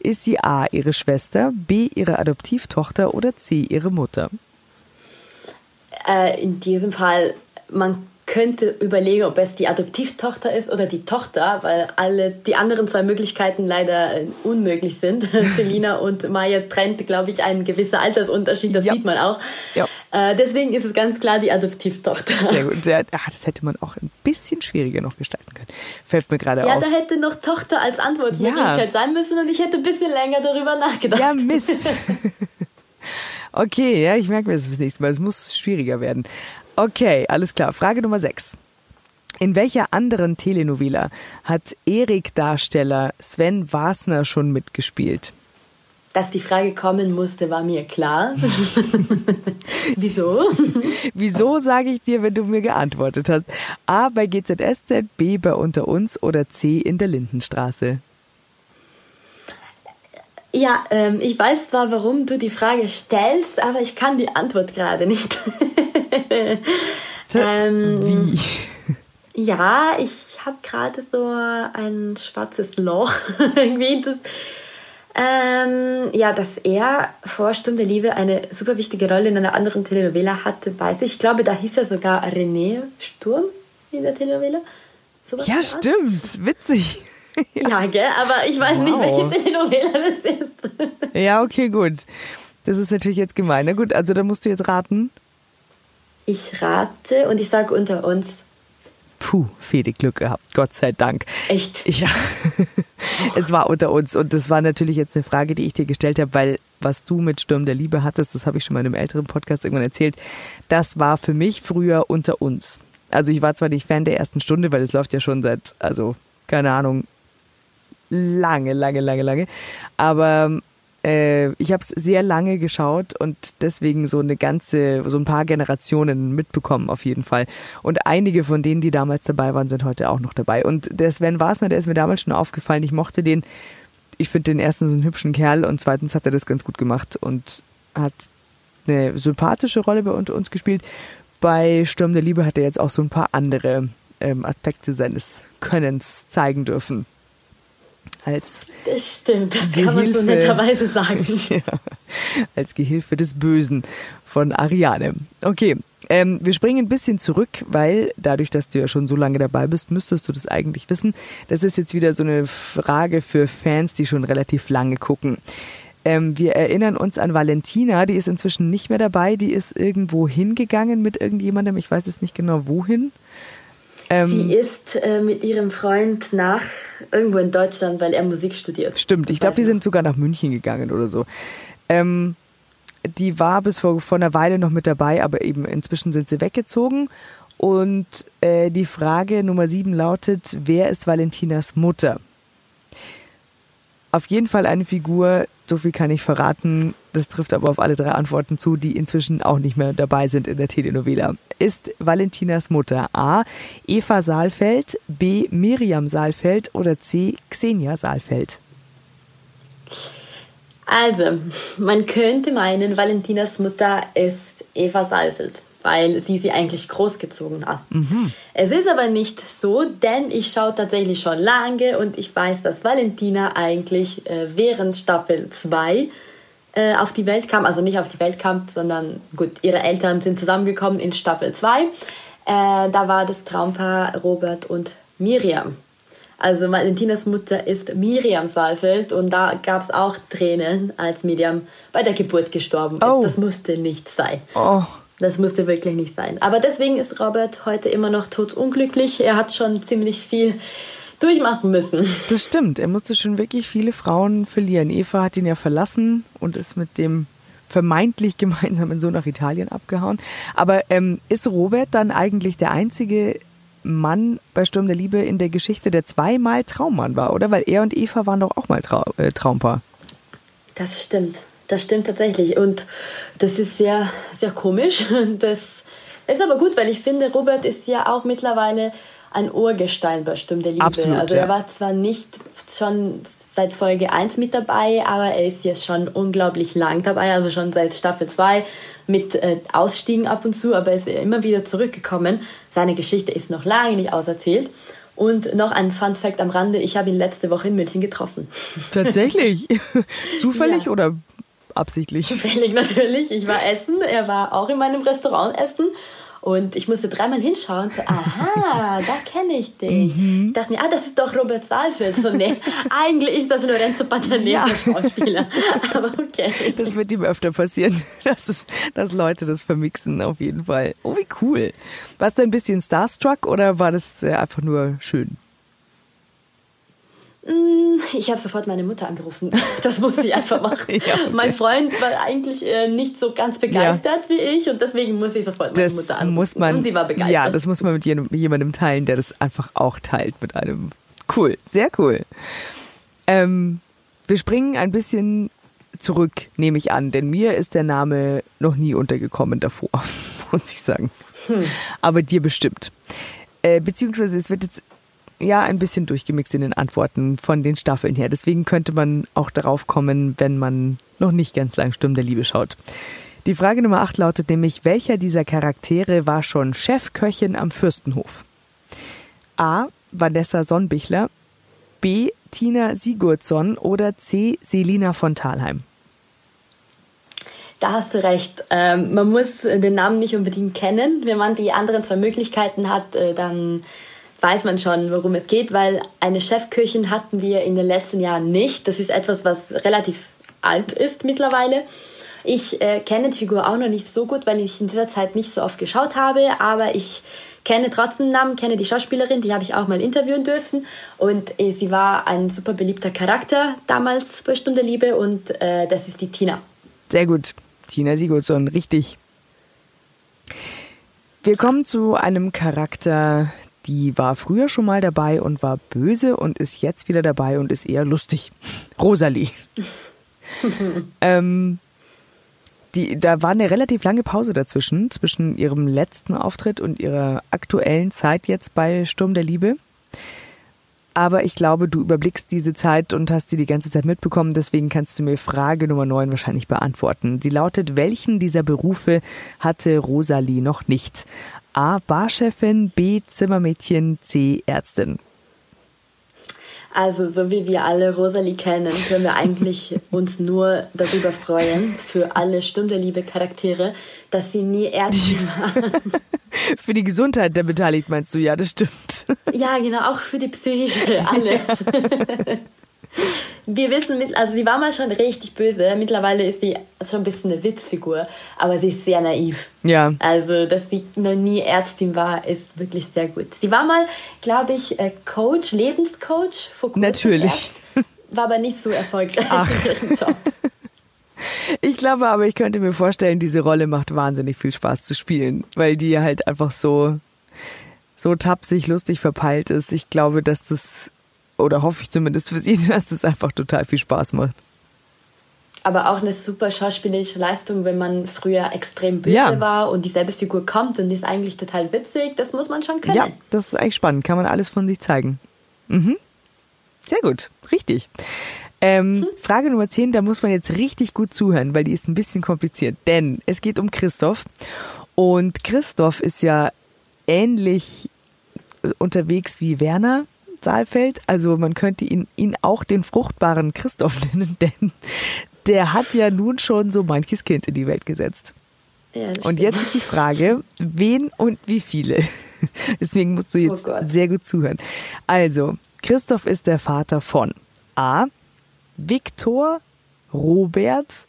Ist sie A, ihre Schwester, B, ihre Adoptivtochter oder C, ihre Mutter? Äh, in diesem Fall, man könnte überlegen, ob es die Adoptivtochter ist oder die Tochter, weil alle die anderen zwei Möglichkeiten leider äh, unmöglich sind. Selina und Maya trennt, glaube ich, ein gewisser Altersunterschied, das ja. sieht man auch. Ja. Äh, deswegen ist es ganz klar die Adoptivtochter. Sehr gut. Sehr, ach, das hätte man auch ein bisschen schwieriger noch gestalten können. Fällt mir gerade ja, auf. Ja, da hätte noch Tochter als Antwortmöglichkeit ja. sein müssen und ich hätte ein bisschen länger darüber nachgedacht. Ja, Mist. okay, ja, ich merke mir das fürs nächste Mal. Es muss schwieriger werden. Okay, alles klar. Frage Nummer 6. In welcher anderen Telenovela hat Erik-Darsteller Sven Wasner schon mitgespielt? Dass die Frage kommen musste, war mir klar. Wieso? Wieso sage ich dir, wenn du mir geantwortet hast? A bei GZSZ, B bei Unter uns oder C in der Lindenstraße? Ja, ähm, ich weiß zwar, warum du die Frage stellst, aber ich kann die Antwort gerade nicht. ähm, Wie? Ja, ich habe gerade so ein schwarzes Loch. Irgendwie das. Ähm, ja, dass er vor Stunde Liebe eine super wichtige Rolle in einer anderen Telenovela hatte, weiß ich. Ich glaube, da hieß er sogar René Sturm in der Telenovela. Sowas ja, stimmt. Witzig. ja. ja, gell? Aber ich weiß wow. nicht, welche Telenovela das ist. ja, okay, gut. Das ist natürlich jetzt gemein. Na gut, also da musst du jetzt raten. Ich rate und ich sage unter uns. Puh, Fede Glück gehabt, Gott sei Dank. Echt? Ja, es war unter uns und das war natürlich jetzt eine Frage, die ich dir gestellt habe, weil was du mit Sturm der Liebe hattest, das habe ich schon mal in einem älteren Podcast irgendwann erzählt, das war für mich früher unter uns. Also ich war zwar nicht Fan der ersten Stunde, weil es läuft ja schon seit, also keine Ahnung, lange, lange, lange, lange, aber äh, ich habe es sehr lange geschaut und deswegen so eine ganze, so ein paar Generationen mitbekommen auf jeden Fall. Und einige von denen, die damals dabei waren, sind heute auch noch dabei. Und der Sven Wasner, der ist mir damals schon aufgefallen. Ich mochte den. Ich finde den ersten so einen hübschen Kerl und zweitens hat er das ganz gut gemacht und hat eine sympathische Rolle bei uns gespielt. Bei Sturm der Liebe hat er jetzt auch so ein paar andere ähm, Aspekte seines Könnens zeigen dürfen als das stimmt, das Gehilfe, kann man so netterweise sagen. Ja, als Gehilfe des Bösen von Ariane. Okay, ähm, wir springen ein bisschen zurück, weil dadurch, dass du ja schon so lange dabei bist, müsstest du das eigentlich wissen. Das ist jetzt wieder so eine Frage für Fans, die schon relativ lange gucken. Ähm, wir erinnern uns an Valentina, die ist inzwischen nicht mehr dabei, die ist irgendwo hingegangen mit irgendjemandem, ich weiß jetzt nicht genau wohin. Ähm, Sie ist äh, mit ihrem Freund nach irgendwo in Deutschland, weil er Musik studiert. Stimmt, ich glaube, die sind sogar nach München gegangen oder so. Ähm, die war bis vor, vor einer Weile noch mit dabei, aber eben inzwischen sind sie weggezogen. Und äh, die Frage Nummer sieben lautet, wer ist Valentinas Mutter? Auf jeden Fall eine Figur, so viel kann ich verraten, das trifft aber auf alle drei Antworten zu, die inzwischen auch nicht mehr dabei sind in der Telenovela. Ist Valentinas Mutter A. Eva Saalfeld, B. Miriam Saalfeld oder C. Xenia Saalfeld? Also, man könnte meinen, Valentinas Mutter ist Eva Saalfeld weil sie sie eigentlich großgezogen hat. Mhm. Es ist aber nicht so, denn ich schaue tatsächlich schon lange und ich weiß, dass Valentina eigentlich äh, während Staffel 2 äh, auf die Welt kam, also nicht auf die Welt kam, sondern gut, ihre Eltern sind zusammengekommen in Staffel 2. Äh, da war das Traumpaar Robert und Miriam. Also Valentinas Mutter ist Miriam Saalfeld und da gab es auch Tränen, als Miriam bei der Geburt gestorben ist. Oh. Das musste nicht sein. Oh. Das musste wirklich nicht sein. Aber deswegen ist Robert heute immer noch totunglücklich. Er hat schon ziemlich viel durchmachen müssen. Das stimmt. Er musste schon wirklich viele Frauen verlieren. Eva hat ihn ja verlassen und ist mit dem vermeintlich gemeinsamen Sohn nach Italien abgehauen. Aber ähm, ist Robert dann eigentlich der einzige Mann bei Sturm der Liebe in der Geschichte, der zweimal Traummann war, oder? Weil er und Eva waren doch auch mal Trau äh, Traumpaar. Das stimmt. Das stimmt tatsächlich. Und das ist sehr, sehr komisch. Das Ist aber gut, weil ich finde, Robert ist ja auch mittlerweile ein Urgestein bei Sturm der Liebe. Absolut, also ja. er war zwar nicht schon seit Folge 1 mit dabei, aber er ist jetzt schon unglaublich lang dabei, also schon seit Staffel 2 mit äh, Ausstiegen ab und zu, aber er ist immer wieder zurückgekommen. Seine Geschichte ist noch lange nicht auserzählt. Und noch ein Fun Fact am Rande, ich habe ihn letzte Woche in München getroffen. Tatsächlich. Zufällig Ja. oder absichtlich? Zufällig natürlich. Ich war essen, er war auch in meinem Restaurant essen. Und ich musste dreimal hinschauen. So, aha, da kenne ich dich. Mhm. Ich dachte mir, ah, das ist doch Robert Saalfeld. So, nee, eigentlich ist das Lorenzo Pantanera, Ja. Schauspieler. Aber okay. Das wird ihm öfter passieren, dass, es, dass Leute das vermixen, auf jeden Fall. Oh, wie cool. Warst du ein bisschen starstruck oder war das äh, einfach nur schön? Mm, Ich habe sofort meine Mutter angerufen. Das musste ich einfach machen. Ja, okay. Mein Freund war eigentlich äh, nicht so ganz begeistert wie ich und deswegen musste ich sofort meine Das Mutter anrufen. muss man, und sie war begeistert. ja, das muss man mit jemandem teilen, der das einfach auch teilt mit einem. Cool, sehr cool. Ähm, wir springen ein bisschen zurück, nehme ich an, denn mir ist der Name noch nie untergekommen davor, muss ich sagen. Hm. Aber dir bestimmt. Äh, beziehungsweise es wird jetzt ja ein bisschen durchgemixt in den Antworten von den Staffeln her. Deswegen könnte man auch darauf kommen, wenn man noch nicht ganz lang Sturm der Liebe schaut. Die Frage Nummer 8 lautet nämlich, welcher dieser Charaktere war schon Chefköchin am Fürstenhof? A. Vanessa Sonnbichler, B. Tina Sigurdsson oder C. Selina von Thalheim? Da hast du recht. Ähm, man muss den Namen nicht unbedingt kennen. Wenn man die anderen zwei Möglichkeiten hat, äh, dann weiß man schon, worum es geht, weil eine Chefköchin hatten wir in den letzten Jahren nicht. Das ist etwas, was relativ alt ist mittlerweile. Ich äh, kenne die Figur auch noch nicht so gut, weil ich in dieser Zeit nicht so oft geschaut habe, aber ich kenne trotzdem den Namen, kenne die Schauspielerin, die habe ich auch mal interviewen dürfen und äh, sie war ein super beliebter Charakter damals bei Stunde Liebe und äh, das ist die Tina. Sehr gut. Tina Sigurdsson, richtig. Wir kommen zu einem Charakter, die war früher schon mal dabei und war böse und ist jetzt wieder dabei und ist eher lustig. Rosalie. ähm, die, da war eine relativ lange Pause dazwischen, zwischen ihrem letzten Auftritt und ihrer aktuellen Zeit jetzt bei Sturm der Liebe. Aber ich glaube, du überblickst diese Zeit und hast sie die ganze Zeit mitbekommen. Deswegen kannst du mir Frage Nummer 9 wahrscheinlich beantworten. Sie lautet, welchen dieser Berufe hatte Rosalie noch nicht? A. Barchefin, B. Zimmermädchen, C. Ärztin. Also, so wie wir alle Rosalie kennen, können wir eigentlich uns nur darüber freuen, für alle Stunde-Liebe-Charaktere, dass sie nie Ärztin war. Für die Gesundheit der Beteiligten meinst du, ja, das stimmt. Ja, genau, auch für die psychische, alles. Wir wissen, mit, also sie war mal schon richtig böse. Mittlerweile ist sie schon ein bisschen eine Witzfigur, aber sie ist sehr naiv. Ja. Also, dass sie noch nie Ärztin war, ist wirklich sehr gut. Sie war mal, glaube ich, äh, Coach, Lebenscoach vor kurzem Natürlich. erst, war aber nicht so erfolgreich Ach. in Job. Ich glaube aber, ich könnte mir vorstellen, diese Rolle macht wahnsinnig viel Spaß zu spielen, weil die halt einfach so, so tapsig, lustig verpeilt ist. Ich glaube, dass das, oder hoffe ich zumindest für sie, dass das einfach total viel Spaß macht. Aber auch eine super schauspielerische Leistung, wenn man früher extrem böse Ja. war und dieselbe Figur kommt und die ist eigentlich total witzig. Das muss man schon können. Ja, das ist eigentlich spannend. Kann man alles von sich zeigen. Mhm. Sehr gut, richtig. Ähm, Frage Nummer 10, da muss man jetzt richtig gut zuhören, weil die ist ein bisschen kompliziert. Denn es geht um Christoph. Und Christoph ist ja ähnlich äh, unterwegs wie Werner Saalfeld. Also man könnte ihn, ihn auch den fruchtbaren Christoph nennen, denn der hat ja nun schon so manches Kind in die Welt gesetzt. Ja, Und stimmt. jetzt ist die Frage, wen und wie viele? Deswegen musst du jetzt Oh sehr gut zuhören. Also, Christoph ist der Vater von A. Viktor, Robert,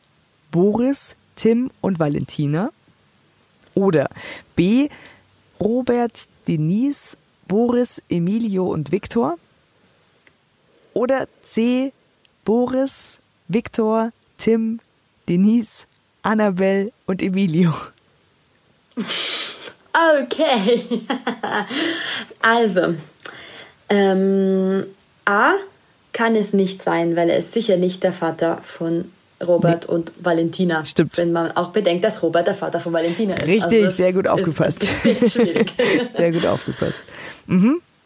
Boris, Tim und Valentina. Oder B. Robert, Denise, Boris, Emilio und Viktor. Oder C. Boris, Viktor, Tim, Denise, Annabelle und Emilio. Okay. also, ähm, A kann es nicht sein, weil er ist sicher nicht der Vater von Robert und Valentina. Stimmt. Wenn man auch bedenkt, dass Robert der Vater von Valentina ist. Richtig, Also sehr gut schwierig. Sehr gut aufgepasst.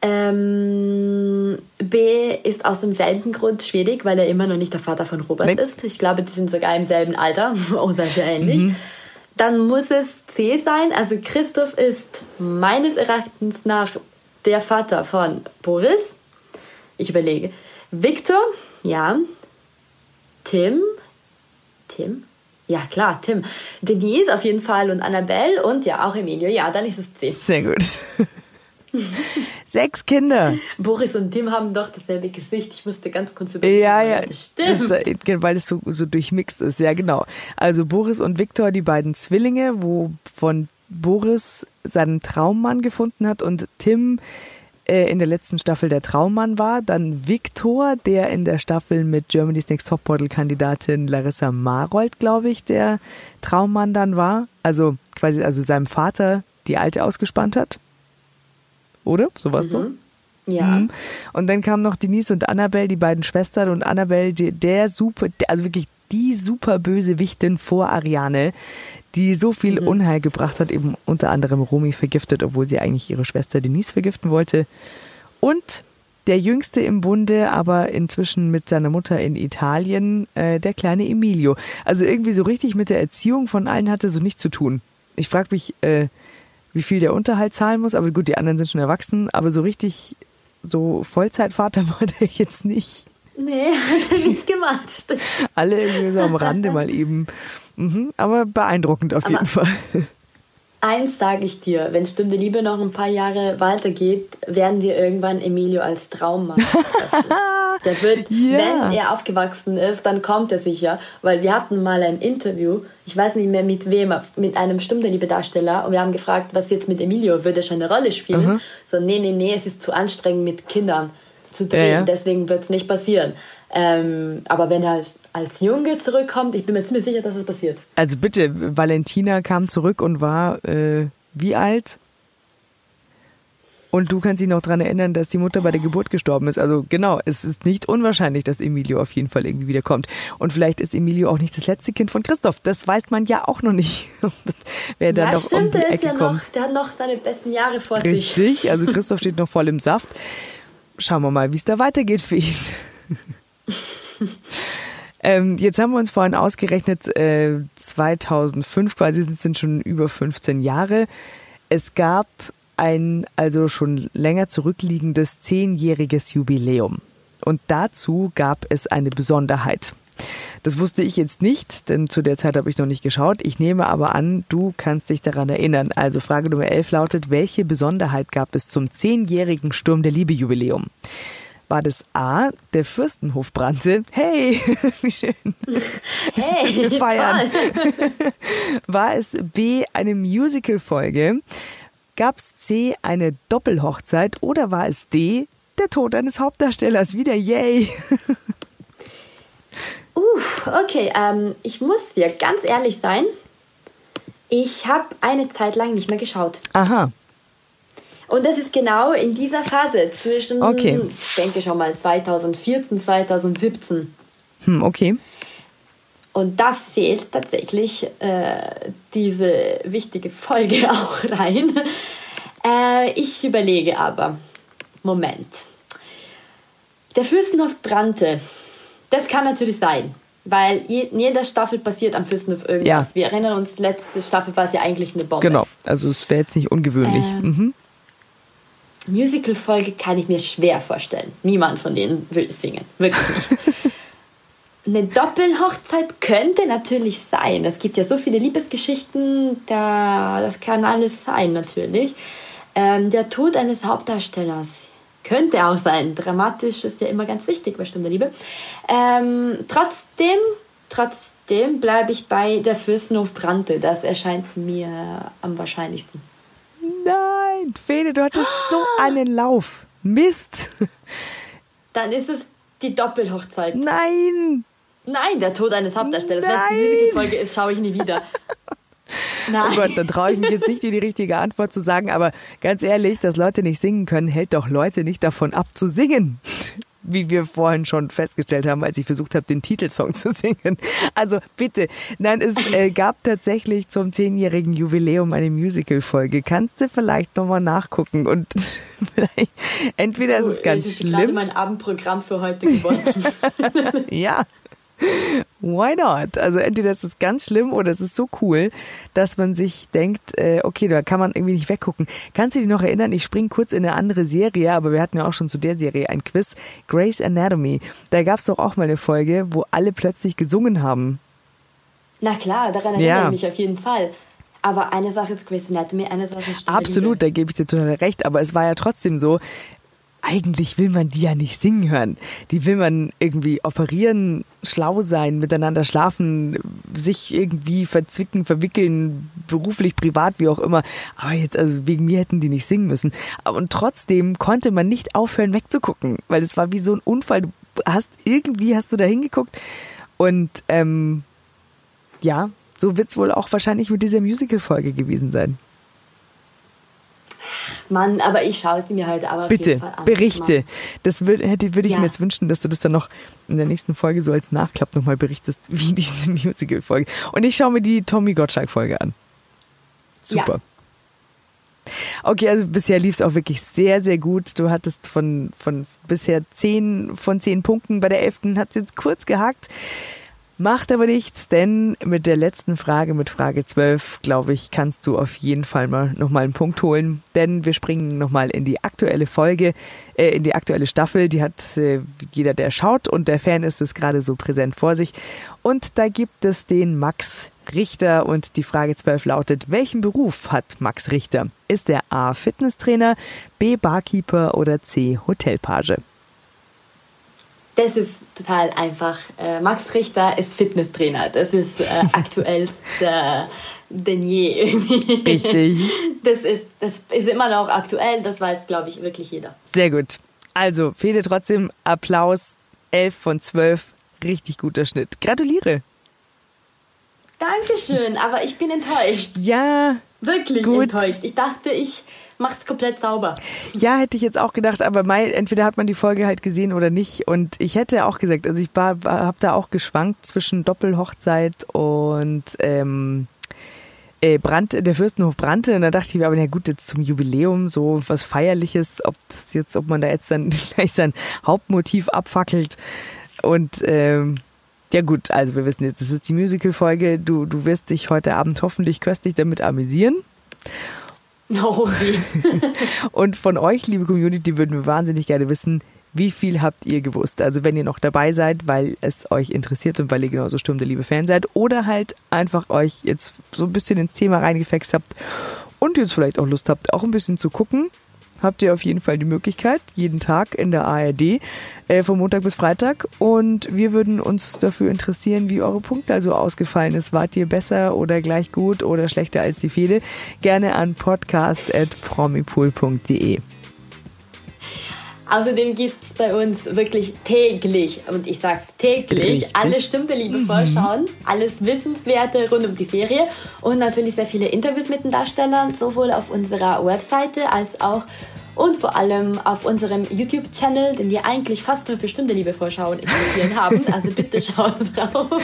Ähm, B ist aus demselben Grund schwierig, weil er immer noch nicht der Vater von Robert Nee. ist. Ich glaube, die sind sogar im selben Alter oder sehr ähnlich. Dann muss es C sein. Also Christoph ist meines Erachtens nach der Vater von Boris. Ich überlege. Victor, ja. Tim, Tim? Ja, klar, Tim. Denise auf jeden Fall und Annabelle und ja, auch Emilio. Ja, dann ist es C. Sehr gut. Sechs Kinder. Boris und Tim haben doch dasselbe Gesicht. Ich musste ganz kurz überlegen. Ja, ja, Das das, stimmt. äh, weil es so, so durchmixt ist, ja genau. Also Boris und Viktor, die beiden Zwillinge, wo von Boris seinen Traummann gefunden hat und Tim äh, in der letzten Staffel der Traummann war. Dann Viktor, der in der Staffel mit Germany's Next Topmodel-Kandidatin Larissa Marold, glaube ich, der Traummann dann war. Also quasi, also seinem Vater die Alte ausgespannt hat. Oder? So war's so? Ja. Mhm. Und dann kamen noch Denise und Annabelle, die beiden Schwestern und Annabelle, die, der super, also wirklich die super böse Wichtin vor Ariane, die so viel Unheil gebracht hat, eben unter anderem Romy vergiftet, obwohl sie eigentlich ihre Schwester Denise vergiften wollte. Und der jüngste im Bunde, aber inzwischen mit seiner Mutter in Italien, äh, der kleine Emilio. Also irgendwie so richtig mit der Erziehung von allen hatte so nichts zu tun. Ich frage mich, äh, wie viel der Unterhalt zahlen muss, aber gut, die anderen sind schon erwachsen, aber so richtig so Vollzeitvater war der jetzt nicht. Nee, hat er nicht gemacht. Alle irgendwie so am Rande mal eben. Mhm, aber beeindruckend auf jeden Fall. Eins sage ich dir, wenn Stunde Liebe noch ein paar Jahre weitergeht, werden wir irgendwann Emilio als Traummann. Der wird, Ja. wenn er aufgewachsen ist, dann kommt er sicher, weil wir hatten mal ein Interview, ich weiß nicht mehr mit wem, mit einem Stunde Liebe Darsteller und wir haben gefragt, was jetzt mit Emilio, würde er schon eine Rolle spielen? So, nee, nee, nee, es ist zu anstrengend mit Kindern zu drehen, Ja, ja. deswegen wird es nicht passieren. Ähm, aber wenn er als, Junge zurückkommt, ich bin mir ziemlich sicher, dass es passiert. Also bitte, Valentina kam zurück und war äh, wie alt? Und du kannst dich noch dran erinnern, dass die Mutter bei der Geburt gestorben ist. Also genau, es ist nicht unwahrscheinlich, dass Emilio auf jeden Fall irgendwie wiederkommt. Und vielleicht ist Emilio auch nicht das letzte Kind von Christoph. Das weiß man ja auch noch nicht. Wer dann ja, noch stimmt, um die der ist Ecke ja kommt. noch, der hat noch seine besten Jahre vor sich. Richtig, also Christoph steht noch voll im Saft. Schauen wir mal, wie es da weitergeht für ihn. ähm, jetzt haben wir uns vorhin ausgerechnet, äh, 2005 quasi sind schon über 15 Jahre. Es gab ein also schon länger zurückliegendes zehnjähriges Jubiläum. Und dazu gab es eine Besonderheit. Das wusste ich jetzt nicht, denn zu der Zeit habe ich noch nicht geschaut. Ich nehme aber an, du kannst dich daran erinnern. Also Frage Nummer 11 lautet, welche Besonderheit gab es zum zehnjährigen Sturm der Liebe Jubiläum? War das A, der Fürstenhof brannte? Hey, wie schön. Hey, Wir feiern. toll. War es B, eine Musical-Folge? Gab es C, eine Doppelhochzeit? Oder war es D, der Tod eines Hauptdarstellers? Wieder yay. Uff, okay, ähm, ich muss dir ganz ehrlich sein. Ich habe eine Zeit lang nicht mehr geschaut. Aha, Und das ist genau in dieser Phase zwischen, Okay. ich denke schon mal 2014, 2017. hm, okay. Und da fehlt tatsächlich äh, diese wichtige Folge auch rein. Äh, ich überlege aber, Moment. Der Fürstenhof brannte. Das kann natürlich sein, weil in jeder Staffel passiert am Fürstenhof irgendwas. Ja. Wir erinnern uns, letzte Staffel war es ja eigentlich eine Bombe. Genau, also es wäre jetzt nicht ungewöhnlich. Ähm, Mhm. Musical-Folge kann ich mir schwer vorstellen. Niemand von denen will singen. Wirklich nicht. Eine Doppelhochzeit könnte natürlich sein. Es gibt ja so viele Liebesgeschichten, da, das kann alles sein natürlich. Ähm, der Tod eines Hauptdarstellers könnte auch sein. Dramatisch ist ja immer ganz wichtig bei Stunde Liebe. Ähm, trotzdem, trotzdem bleibe ich bei der Fürstenhof brannte. Das erscheint mir am wahrscheinlichsten. Nein, Fede, du hattest so einen Lauf. Mist. Dann ist es die Doppelhochzeit. Nein. Nein, der Tod eines Hauptdarstellers. Wenn es die Nein. Musical-Folge ist, schaue ich nie wieder. Nein. Oh Gott, dann traue ich mich jetzt nicht, dir die richtige Antwort zu sagen, aber ganz ehrlich, dass Leute nicht singen können, hält doch Leute nicht davon ab zu singen. Wie wir vorhin schon festgestellt haben, als ich versucht habe, den Titelsong zu singen. Also bitte, nein, es äh, gab tatsächlich zum zehnjährigen Jubiläum eine Musical-Folge. Kannst du vielleicht nochmal nachgucken und vielleicht, entweder ist es ganz ich schlimm. gerade mein Abendprogramm für heute geworden. ja. Why not? Also entweder ist es ganz schlimm oder es ist so cool, dass man sich denkt, äh, okay, da kann man irgendwie nicht weggucken. Kannst du dich noch erinnern? Ich springe kurz in eine andere Serie, aber wir hatten ja auch schon zu der Serie ein Quiz. Grace Anatomy. Da gab es doch auch mal eine Folge, wo alle plötzlich gesungen haben. Na klar, daran erinnere Ja. ich mich auf jeden Fall. Aber eine Sache ist Grey's Anatomy, eine Sache ist Stimme Absolut, da gebe ich dir total recht, aber es war ja trotzdem so, eigentlich will man die ja nicht singen hören. Die will man irgendwie operieren, schlau sein, miteinander schlafen, sich irgendwie verzwicken, verwickeln, beruflich, privat, wie auch immer. Aber jetzt, also wegen mir hätten die nicht singen müssen. Und trotzdem konnte man nicht aufhören wegzugucken, weil es war wie so ein Unfall. Du hast irgendwie hast du da hingeguckt und ähm, ja, so wird's wohl auch wahrscheinlich mit dieser Musical-Folge gewesen sein. Mann, aber ich schaue es mir heute aber Bitte, berichte. Das würde, hätte, würde ich Ja. mir jetzt wünschen, dass du das dann noch in der nächsten Folge so als Nachklapp nochmal berichtest, wie diese Musical-Folge. Und ich schaue mir die Tommy Gottschalk-Folge an. Super. Okay, also bisher lief es auch wirklich sehr, sehr gut. Du hattest von, von bisher zehn von zehn Punkten. Bei der elften hat es jetzt kurz gehakt. Macht aber nichts, denn mit der letzten Frage, mit Frage 12, glaube ich, kannst du auf jeden Fall mal nochmal einen Punkt holen. Denn wir springen nochmal in die aktuelle Folge, äh, in die aktuelle Staffel. Die hat äh, jeder, der schaut und der Fan ist es gerade so präsent vor sich. Und da gibt es den Max Richter und die Frage 12 lautet, welchen Beruf hat Max Richter? Ist er A. Fitnesstrainer, B. Barkeeper oder C. Hotelpage? Das ist total einfach. Äh, Max Richter ist Fitnesstrainer. Das ist äh, aktuellster denn je irgendwie. Richtig. Das ist, das ist immer noch aktuell, das weiß, glaube ich, wirklich jeder. Sehr gut. Also, Fede, trotzdem Applaus. 11 von 12. Richtig guter Schnitt. Gratuliere. Dankeschön, aber ich bin enttäuscht. Ja, Wirklich Gut. enttäuscht. Ich dachte, ich mach's komplett sauber. ja, hätte ich jetzt auch gedacht, aber Mai, entweder hat man die Folge halt gesehen oder nicht. Und ich hätte auch gesagt, also ich war, war, habe da auch geschwankt zwischen Doppelhochzeit und ähm, äh, Brand, der Fürstenhof brannte. Und da dachte ich mir, aber na gut, jetzt zum Jubiläum so was Feierliches, ob das jetzt, ob man da jetzt dann gleich sein Hauptmotiv abfackelt. Und ähm, ja gut, also wir wissen jetzt, das ist die Musical-Folge. Du, du wirst dich heute Abend hoffentlich köstlich damit amüsieren. Oh, wie. Und von euch, liebe Community, würden wir wahnsinnig gerne wissen, wie viel habt ihr gewusst? Also wenn ihr noch dabei seid, weil es euch interessiert und weil ihr genauso Sturm der Liebe Fan seid oder halt einfach euch jetzt so ein bisschen ins Thema reingefext habt und jetzt vielleicht auch Lust habt, auch ein bisschen zu gucken, habt ihr auf jeden Fall die Möglichkeit, jeden Tag in der ARD, äh, von Montag bis Freitag. Und wir würden uns dafür interessieren, wie eure Punkte also ausgefallen ist. Wart ihr besser oder gleich gut oder schlechter als die Fede? Gerne an podcast.promipool.de. Außerdem gibt's bei uns wirklich täglich, und ich sag's täglich, Richtig. alle Stimme der Liebe vorschauen, alles Wissenswerte rund um die Serie und natürlich sehr viele Interviews mit den Darstellern, sowohl auf unserer Webseite als auch und vor allem auf unserem YouTube-Channel, den wir eigentlich fast nur für Stunde Liebe Vorschauen interessieren haben. Also bitte schaut drauf.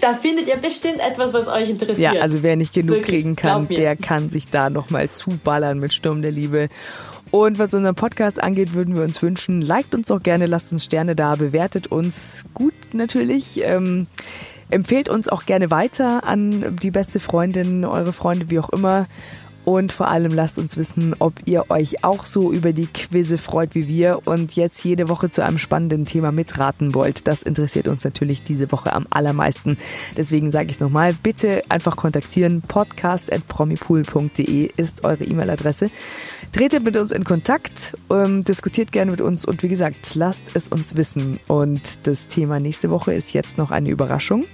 Da findet ihr bestimmt etwas, was euch interessiert. Ja, also wer nicht genug Wirklich, kriegen kann, der kann sich da nochmal zuballern mit Sturm der Liebe. Und was unseren Podcast angeht, würden wir uns wünschen, liked uns doch gerne, lasst uns Sterne da, bewertet uns gut natürlich. Ähm, empfehlt uns auch gerne weiter an die beste Freundin, eure Freunde, wie auch immer. Und vor allem lasst uns wissen, ob ihr euch auch so über die Quizze freut wie wir und jetzt jede Woche zu einem spannenden Thema mitraten wollt. Das interessiert uns natürlich diese Woche am allermeisten. Deswegen sage ich es nochmal, bitte einfach kontaktieren. podcast.promipool.de ist eure E-Mail-Adresse. Tretet mit uns in Kontakt, ähm, diskutiert gerne mit uns und wie gesagt, lasst es uns wissen. Und das Thema nächste Woche ist jetzt noch eine Überraschung.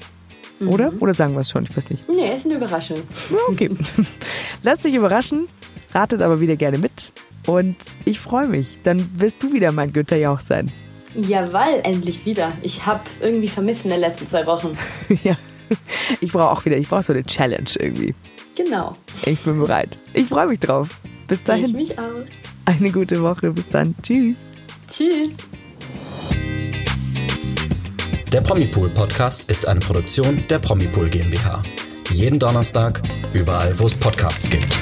Oder? Oder sagen wir es schon? Ich weiß nicht. Nee, ist eine Überraschung. Okay. Lasst dich überraschen, ratet aber wieder gerne mit. Und ich freue mich. Dann wirst du wieder mein Günther Jauch sein. Jawohl, endlich wieder. Ich hab's irgendwie vermisst in den letzten zwei Wochen. ja. Ich brauche auch wieder, ich brauche so eine Challenge irgendwie. Genau. Ich bin bereit. Ich freue mich drauf. Bis Ich dahin. mich auch. Eine gute Woche. Bis dann. Tschüss. Tschüss. Der Promipool Podcast ist eine Produktion der Promipool GmbH. Jeden Donnerstag, überall, wo es Podcasts gibt.